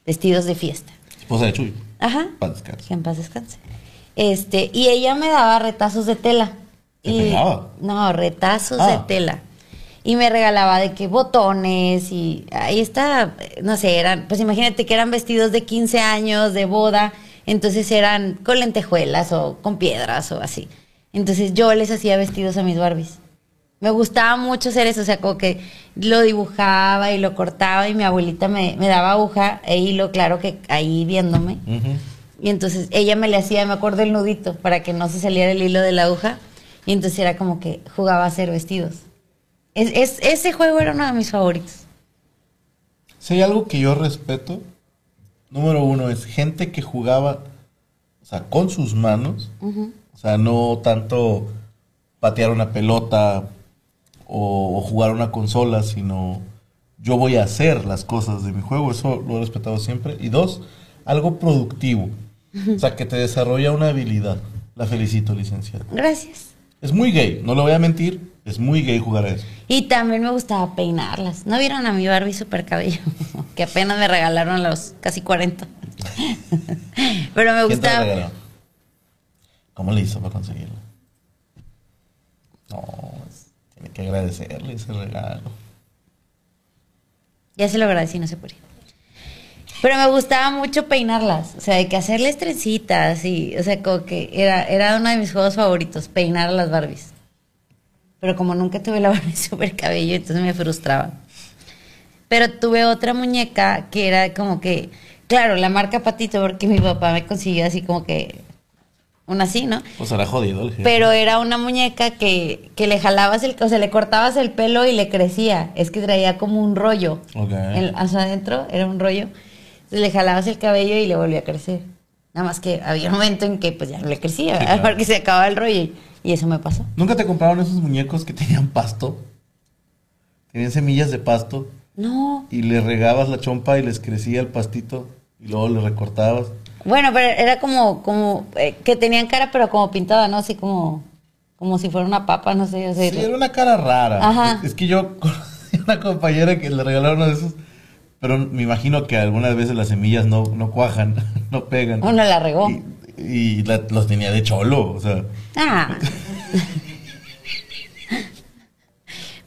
vestidos de fiesta. Esposa de Chuy. Ajá. Paz descanse. Que en paz descanse. Este, y ella me daba retazos de tela. ¿Te Y- pegaba? No, retazos Ah. de tela. Y me regalaba de que botones y ahí está, no sé, eran, pues imagínate que eran vestidos de 15 años, de boda, entonces eran con lentejuelas o con piedras o así. Entonces yo les hacía vestidos a mis Barbies. Me gustaba mucho hacer eso, o sea, como que lo dibujaba y lo cortaba y mi abuelita me, me daba aguja e hilo, claro que ahí viéndome. Y entonces ella me le hacía, me acuerdo, el nudito para que no se saliera el hilo de la aguja. Y entonces era como que jugaba a hacer vestidos. Es, es- ese juego era uno de mis favoritos. Si hay algo que yo respeto, número uno es gente que jugaba, o sea, con sus manos, o sea, no tanto patear una pelota o, o jugar una consola, sino yo voy a hacer las cosas de mi juego, eso lo he respetado siempre. Y dos, algo productivo, o sea, que te desarrolla una habilidad. La felicito, licenciada. Gracias. Es muy gay, no lo voy a mentir, es muy gay jugar a eso. Y también me gustaba peinarlas. ¿No vieron a mi Barbie super cabello? que apenas me regalaron los casi 40. Pero me ¿Quién te gustaba. regaló? ¿Cómo le hizo para conseguirla? No, Tiene que agradecerle ese regalo. Ya se lo agradecí, no por qué. Pero me gustaba mucho peinarlas, o sea, de que hacerles trencitas y, o sea, como que era, era uno de mis juegos favoritos, peinar a las Barbies. Pero como nunca tuve la Barbie super cabello, entonces me frustraba. Pero tuve otra muñeca que era como que, claro, la marca Patito, porque mi papá me consiguió así como que, una así, ¿no? Pues era jodido el. Pero era una muñeca que, que le jalabas el, o sea, le cortabas el pelo y le crecía. Es que traía como un rollo. Ok. El- adentro era un rollo. Entonces le jalabas el cabello y le volvía a crecer. Nada más que había un momento en que pues ya no le crecía, Sí, claro. porque se acababa el rollo. Y, y eso me pasó. ¿Nunca te compraron esos muñecos que tenían pasto? Tenían semillas de pasto No. y le regabas la chompa y les crecía el pastito y luego le recortabas. Bueno, pero era como, como eh, que tenían cara pero como pintada, ¿no? Así como, como si fuera una papa, no sé. o sea, Sí, era una cara rara. Ajá. Es, es que yo conocí una compañera que le regalaron uno de esos, pero me imagino que algunas veces las semillas no, no cuajan, no pegan. Uno la regó. Y, y la- los tenía de cholo, o sea. Ah.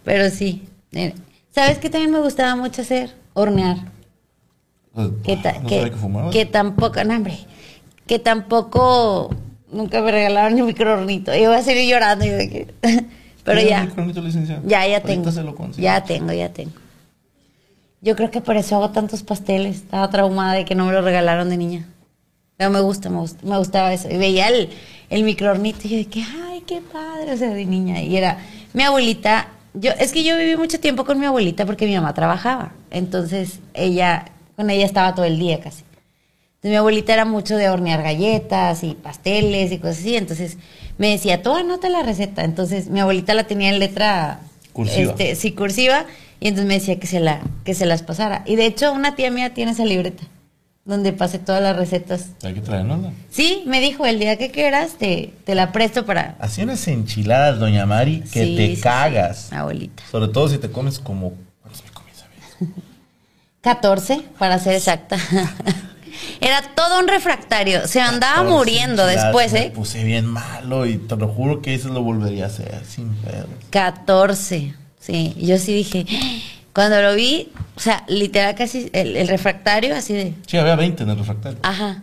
Pero sí. eh, ¿Sabes qué también me gustaba mucho hacer? Hornear. pues, Que, ta- no que, que que tampoco, no, hombre, que tampoco nunca me regalaron ni microornito. Yo voy a seguir llorando. yo de Pero ¿Tiene ya, ya, ya tengo. Ya tengo, ya tengo. Yo creo que por eso hago tantos pasteles. Estaba traumada de que no me lo regalaron de niña. Pero me gusta, me gusta, me gustaba eso. Y veía el, el microornito y yo de que, ay, qué padre, o sea, de niña. Y era, mi abuelita, yo, es que yo viví mucho tiempo con mi abuelita porque mi mamá trabajaba. Entonces, ella, con ella estaba todo el día casi. Entonces, mi abuelita era mucho de hornear galletas y pasteles y cosas así. Entonces, me decía, tú anota la receta. Entonces, mi abuelita la tenía en letra... Cursiva. Este, sí, cursiva. Y entonces me decía que se, la, que se las pasara. Y de hecho, una tía mía tiene esa libreta donde pasé todas las recetas. Hay que traernosla. Sí, me dijo, el día que quieras te, te la presto para... Hacía unas enchiladas, doña Mari, que Sí, te sí, sí. cagas. Abuelita. Sobre todo si te comes como... ¿Cuántos me comí esa vez? 14, para ser exacta. Era todo un refractario. Se andaba 14 muriendo después, Me ¿eh? puse bien malo y te lo juro que eso lo volvería a hacer sin pedo. 14. Sí, yo sí dije, cuando lo vi, o sea, literal casi el, el refractario así de, Sí, había 20 en el refractario. ajá.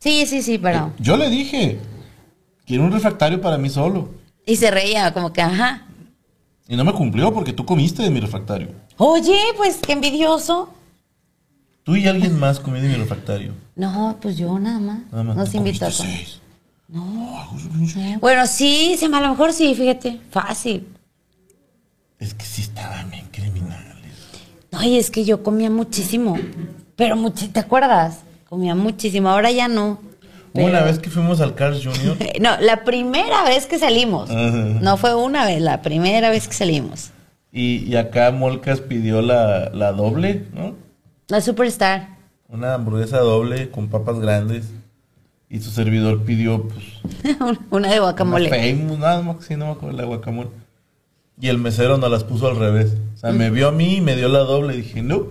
Sí, sí, sí, pero... Yo le dije, quiero un refractario para mí solo. Y se reía como que, ajá. Y no me cumplió porque tú comiste de mi refractario. Oye, pues qué envidioso. Tú y alguien más comí de mi refractario. No, pues yo nada más. Nada más. Nos invitó seis. No. Bueno, sí, a lo mejor sí, fíjate. Fácil. Es que sí estaban bien criminales. No, y es que yo comía muchísimo. Pero mucho, ¿te acuerdas? Comía muchísimo. Ahora ya no. Hubo una Pero- vez que fuimos al Cars Junior. No, la primera vez que salimos. No fue una vez, la primera vez que salimos. Y, y acá Molcas pidió la, la doble, ¿no? La Superstar. Una hamburguesa doble con papas grandes. Y su servidor pidió, pues, una de guacamole. Una famous, nada más que sí, no me acuerdo la guacamole. Y el mesero nos las puso al revés. O sea, me vio a mí y me dio la doble. Y dije, no.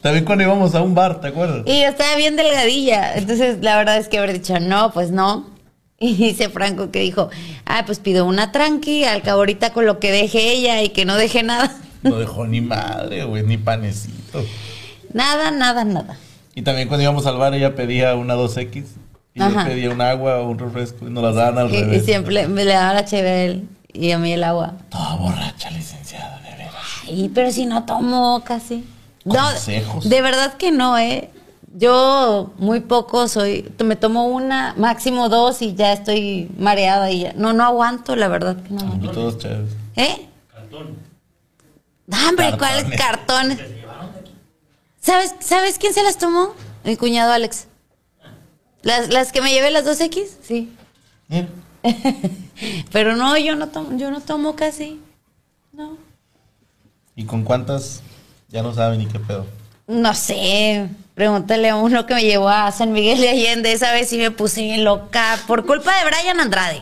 También cuando íbamos a un bar, ¿te acuerdas? Y yo estaba bien delgadilla. Entonces, la verdad es que haber dicho, no, pues no. Y dice Franco que dijo, ah, pues pido una tranqui, al cabo ahorita con lo que deje ella y que no deje nada. No dejó ni madre, güey, ni panecito. Nada, nada, nada. Y también cuando íbamos al bar, ella pedía una 2X. Y Ajá. yo pedía un agua o un refresco. Y nos las daban al Y, y revés. siempre me le daba la cheve a él y a mí el agua. Toda borracha, licenciada, de veras. Y pero si no tomo casi. No, Consejos. de verdad que no, ¿eh? Yo muy poco soy, me tomo una, máximo dos y ya estoy mareada y ya. No, no aguanto, la verdad que no. aguanto. Y todos chéveres. ¿Eh? Cartón. Hombre, ¿cuáles Cartones. ¿Sabes, ¿Sabes quién se las tomó? Mi cuñado Alex. Las, las que me llevé las 2X, sí. Mira. Pero no, yo no tomo, yo no tomo casi. No. ¿Y con cuántas? Ya no saben ni qué pedo. No sé, pregúntale a uno que me llevó a San Miguel de Allende. Esa vez sí me puse bien loca por culpa de Brian Andrade.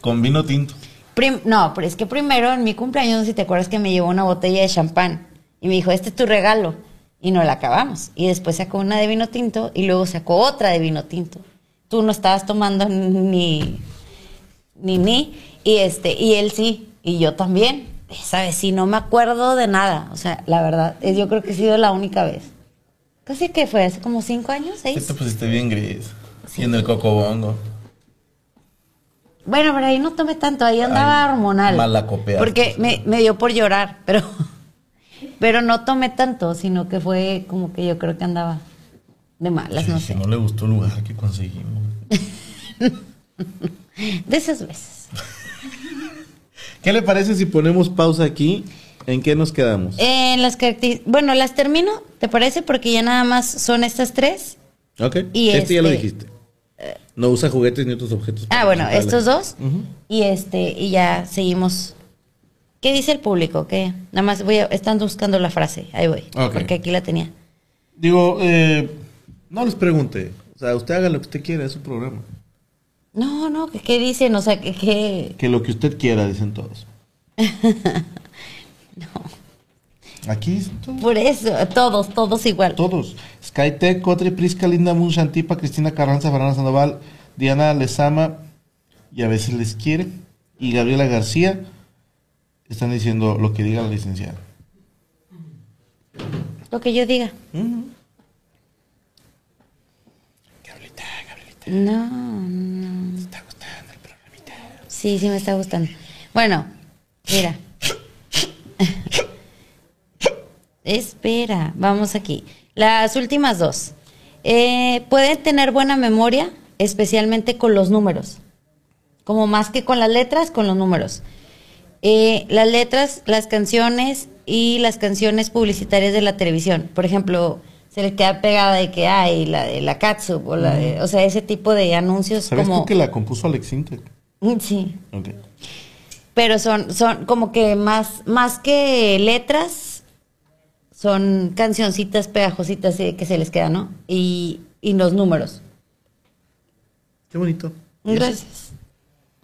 Con vino tinto. Prim- no, pero es que primero en mi cumpleaños, si te acuerdas que me llevó una botella de champán. Y me dijo, este es tu regalo. Y no la acabamos. Y después sacó una de vino tinto y luego sacó otra de vino tinto. Tú no estabas tomando ni, ni ni. Y este, y él sí, y yo también. Esa vez sí no me acuerdo de nada. O sea, la verdad, yo creo que ha sido la única vez. Casi que fue hace como cinco años, seis. te pusiste bien gris. Sí. Y en el cocobongo. Bueno, pero ahí no tomé tanto, ahí andaba Ay, hormonal. malacopeaste. Porque me, me dio por llorar, pero, pero no tomé tanto, sino que fue como que yo creo que andaba de malas, no Sí, sé. no le gustó el lugar que conseguimos. De esas veces. ¿Qué le parece si ponemos pausa aquí? ¿En qué nos quedamos? En las características, bueno, las termino, ¿te parece? Porque ya nada más son estas tres. ok. y este, ya lo este- dijiste. No usa juguetes ni otros objetos. Ah, bueno, estos dos. Y este, y ya seguimos. ¿Qué dice el público? ¿Qué? Nada más voy a, están buscando la frase. Ahí voy. Porque aquí la tenía. Digo, eh, no les pregunte. O sea, usted haga lo que usted quiera, es su programa. No, no, ¿qué, dicen? O sea, que, que Que lo que usted quiera, dicen todos. Aquí dicen todos. por eso, todos, todos igual. Todos. Skytech, Cotri, Prisca, Linda Moon, Shantipa, Cristina Carranza, Fernanda Sandoval, Diana Lezama, y a veces les quiere, y Gabriela García, están diciendo lo que diga la licenciada. Lo que yo diga. No, no. ¿Está gustando el programita? Sí, sí me está gustando. Bueno, mira. Espera, vamos aquí. Las últimas dos. Eh, pueden tener buena memoria, especialmente con los números. Como más que con las letras, con los números. Eh, las letras, las canciones y las canciones publicitarias de la televisión. Por ejemplo, se les queda pegada de que hay la de la Catsup o la de, o sea, ese tipo de anuncios ¿Sabes como tú que la compuso Alex Intec? Sí, Ok. pero son, son como que más, más que letras, son cancioncitas pegajositas que se les queda, ¿no? Y, y los números. Qué bonito. Gracias.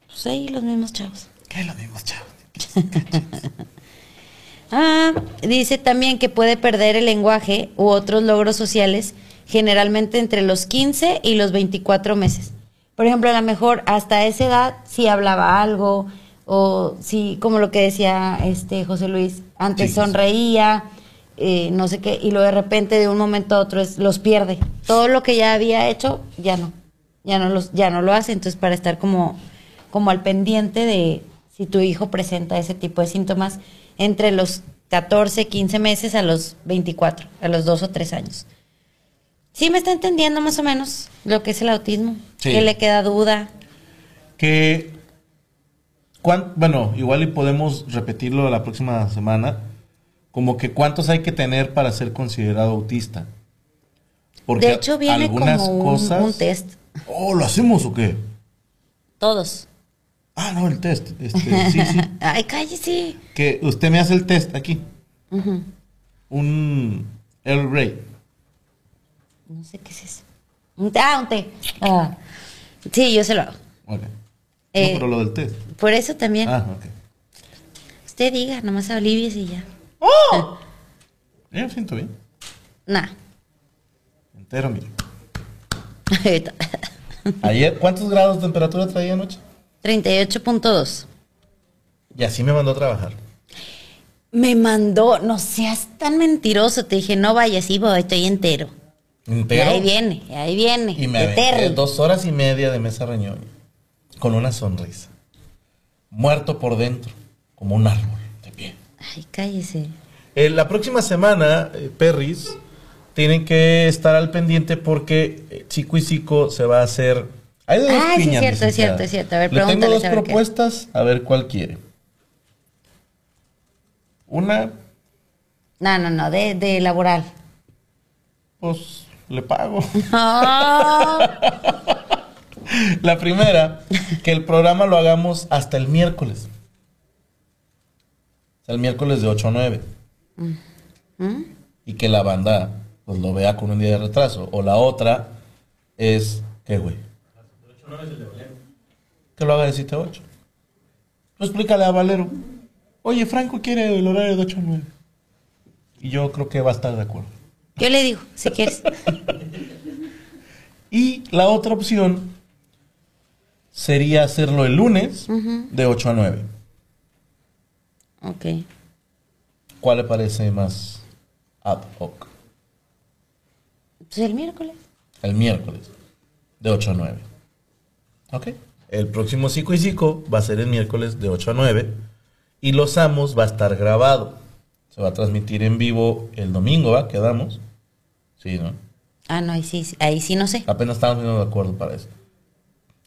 Pues ahí los mismos chavos. ¿Qué lo mismo, chavos? Ah, dice también que puede perder el lenguaje u otros logros sociales generalmente entre los 15 y los 24 meses. Por ejemplo, a lo mejor hasta esa edad sí hablaba algo o sí, como lo que decía este José Luis, antes Sí. sonreía, eh, no sé qué, y luego de repente de un momento a otro es, los pierde. Todo lo que ya había hecho ya no, ya no los, ya no lo hace. Entonces para estar como, como al pendiente de si tu hijo presenta ese tipo de síntomas entre los 14, 15 meses a los 24, a los 2 o 3 años. Sí me está entendiendo más o menos lo que es el autismo, Sí. que le queda duda. Que, cuán- bueno, igual y podemos repetirlo la próxima semana, como que cuántos hay que tener para ser considerado autista. Porque de hecho viene algunas como un, cosas... un test, Oh, ¿lo hacemos o qué? todos. Ah, no, el test. Este, sí, sí. Ay, cállese. Que usted me hace el test aquí. Un Earl Grey. No sé qué es eso. Un té, ah, un té. Ah. Sí, yo se lo hago. Ok. Eh, no, pero lo del test. Por eso también. Ah, ok. Usted diga, nomás alivies y ya. ¡Oh! Yo me siento bien. Nah. Entero, mire. Ayer, ¿cuántos grados de temperatura traía anoche? 38.2. Y así me mandó a trabajar. Me mandó, no seas tan mentiroso. Te dije, no vayas, voy, estoy entero. Y Entero. ahí viene, y ahí viene. Y me aventé dos horas y media de mesa reñoña. Con una sonrisa. Muerto por dentro. Como un árbol de pie. Ay, cállese. Eh, la próxima semana, eh, Perris, tienen que estar al pendiente porque eh, Chico y Chico se va a hacer. Hay de dos Ah, sí, es piñas, cierto, es cierto, es cierto. A ver, Le tengo dos a ver qué. propuestas, a ver cuál quiere. Una, No, no, no, de, de laboral. pues le pago. No. La primera, que el programa lo hagamos hasta el miércoles. O sea, el miércoles de 8 a 9. ¿Mm? Y que la banda pues lo vea con un día de retraso. O la otra es, ¿qué güey? Que lo haga de 7 a 8. Tú explícale a Valero. Oye, Franco quiere el horario de 8 a 9. Y yo creo que va a estar de acuerdo. Yo le digo, si quieres. Y la otra opción sería hacerlo el lunes de 8 a 9. Ok. ¿Cuál le parece más ad hoc? Pues el miércoles. El miércoles de 8 a 9. ¿Ok? El próximo Psico y Psico va a ser el miércoles de 8 a 9. Y Los Amos va a estar grabado. Se va a transmitir en vivo el domingo, ¿va? Quedamos. Sí, ¿no? Ah, no, ahí sí, sí, ahí sí no sé. Apenas estamos viendo de acuerdo para eso.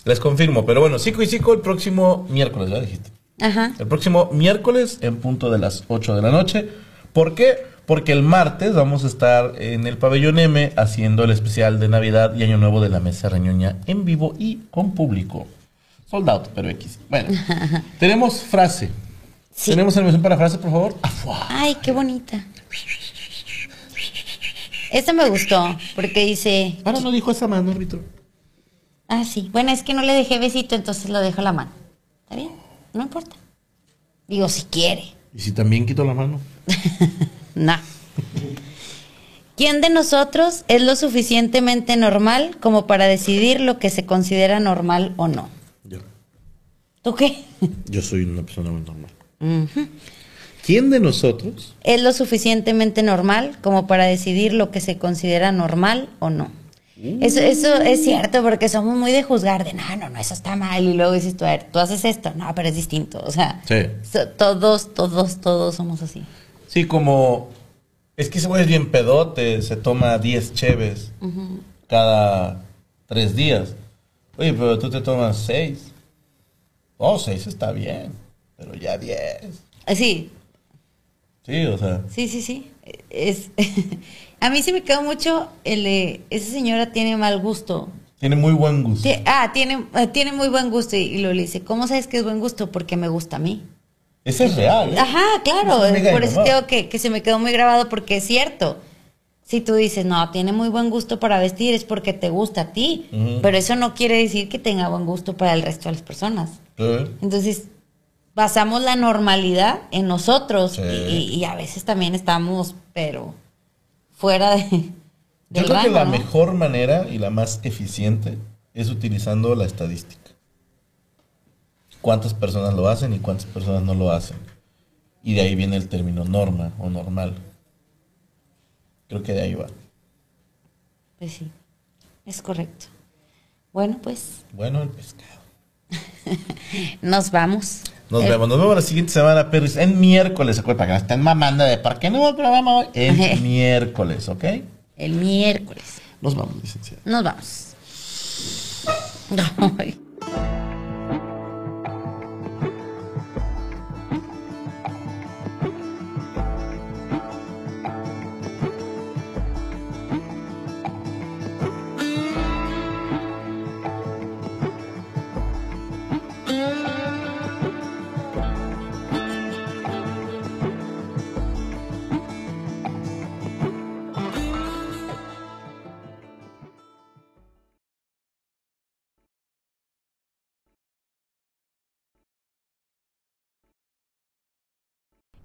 Les confirmo, pero bueno, Psico y Psico el próximo miércoles, ya dijiste. Ajá. El próximo miércoles en punto de las 8 de la noche. ¿Por qué? Porque el martes vamos a estar en el pabellón M haciendo el especial de Navidad y Año Nuevo de la Mesa Reñoña en vivo y con público. Sold out, pero X. Bueno, tenemos frase. Sí. ¿Tenemos animación para frase, por favor? Afuá. Ay, qué bonita. Esta me gustó, porque dice... Ahora no dijo esa mano, árbitro. Ah, sí. Bueno, es que no le dejé besito, entonces lo dejo la mano. ¿Está bien? No importa. Digo, si quiere. ¿Y si también quito la mano? Nah. ¿Quién de nosotros es lo suficientemente normal como para decidir lo que se considera normal o no? Yo. ¿Tú qué? Yo soy una persona muy normal. ¿Quién de nosotros? Es lo suficientemente normal como para decidir lo que se considera normal o no. Eso, eso es cierto, porque somos muy de juzgar, de no, no, no, eso está mal. Y luego dices tú, a ver, tú haces esto, no, pero es distinto. O sea, Sí. so- todos, todos, todos somos así. Sí, como. Es que ese güey es bien pedote, se toma 10 cheves cada tres días. Oye, pero tú te tomas 6. Oh, 6 está bien, pero ya 10. Así, Sí, o sea. Sí, sí, sí. Es, a mí sí me quedó mucho el de, esa señora tiene mal gusto. Tiene muy buen gusto. Ah, tiene, eh, tiene muy buen gusto. Y, y luego le dice, ¿cómo sabes que es buen gusto? Porque me gusta a mí. Ese es real. ¿eh? Ajá, claro. Por eso digo que, que se me quedó muy grabado porque es cierto. Si tú dices, no, tiene muy buen gusto para vestir, es porque te gusta a ti. Pero eso no quiere decir que tenga buen gusto para el resto de las personas. Entonces, basamos la normalidad en nosotros Sí. y, a veces también estamos, pero fuera de, Yo creo que la ¿no? mejor manera y la más eficiente es utilizando la estadística. Cuántas personas lo hacen y cuántas personas no lo hacen. Y de ahí viene el término norma o normal. Creo que de ahí va. Pues sí, es correcto. Bueno, pues Bueno, el pescado. nos vamos. Nos vemos. Nos vemos la siguiente semana, Perris. En miércoles. Para que no estén mamando de ¿por qué no hubo programa hoy? En miércoles, ¿ok? El miércoles. Nos vamos, licenciado. Nos vamos. Ay.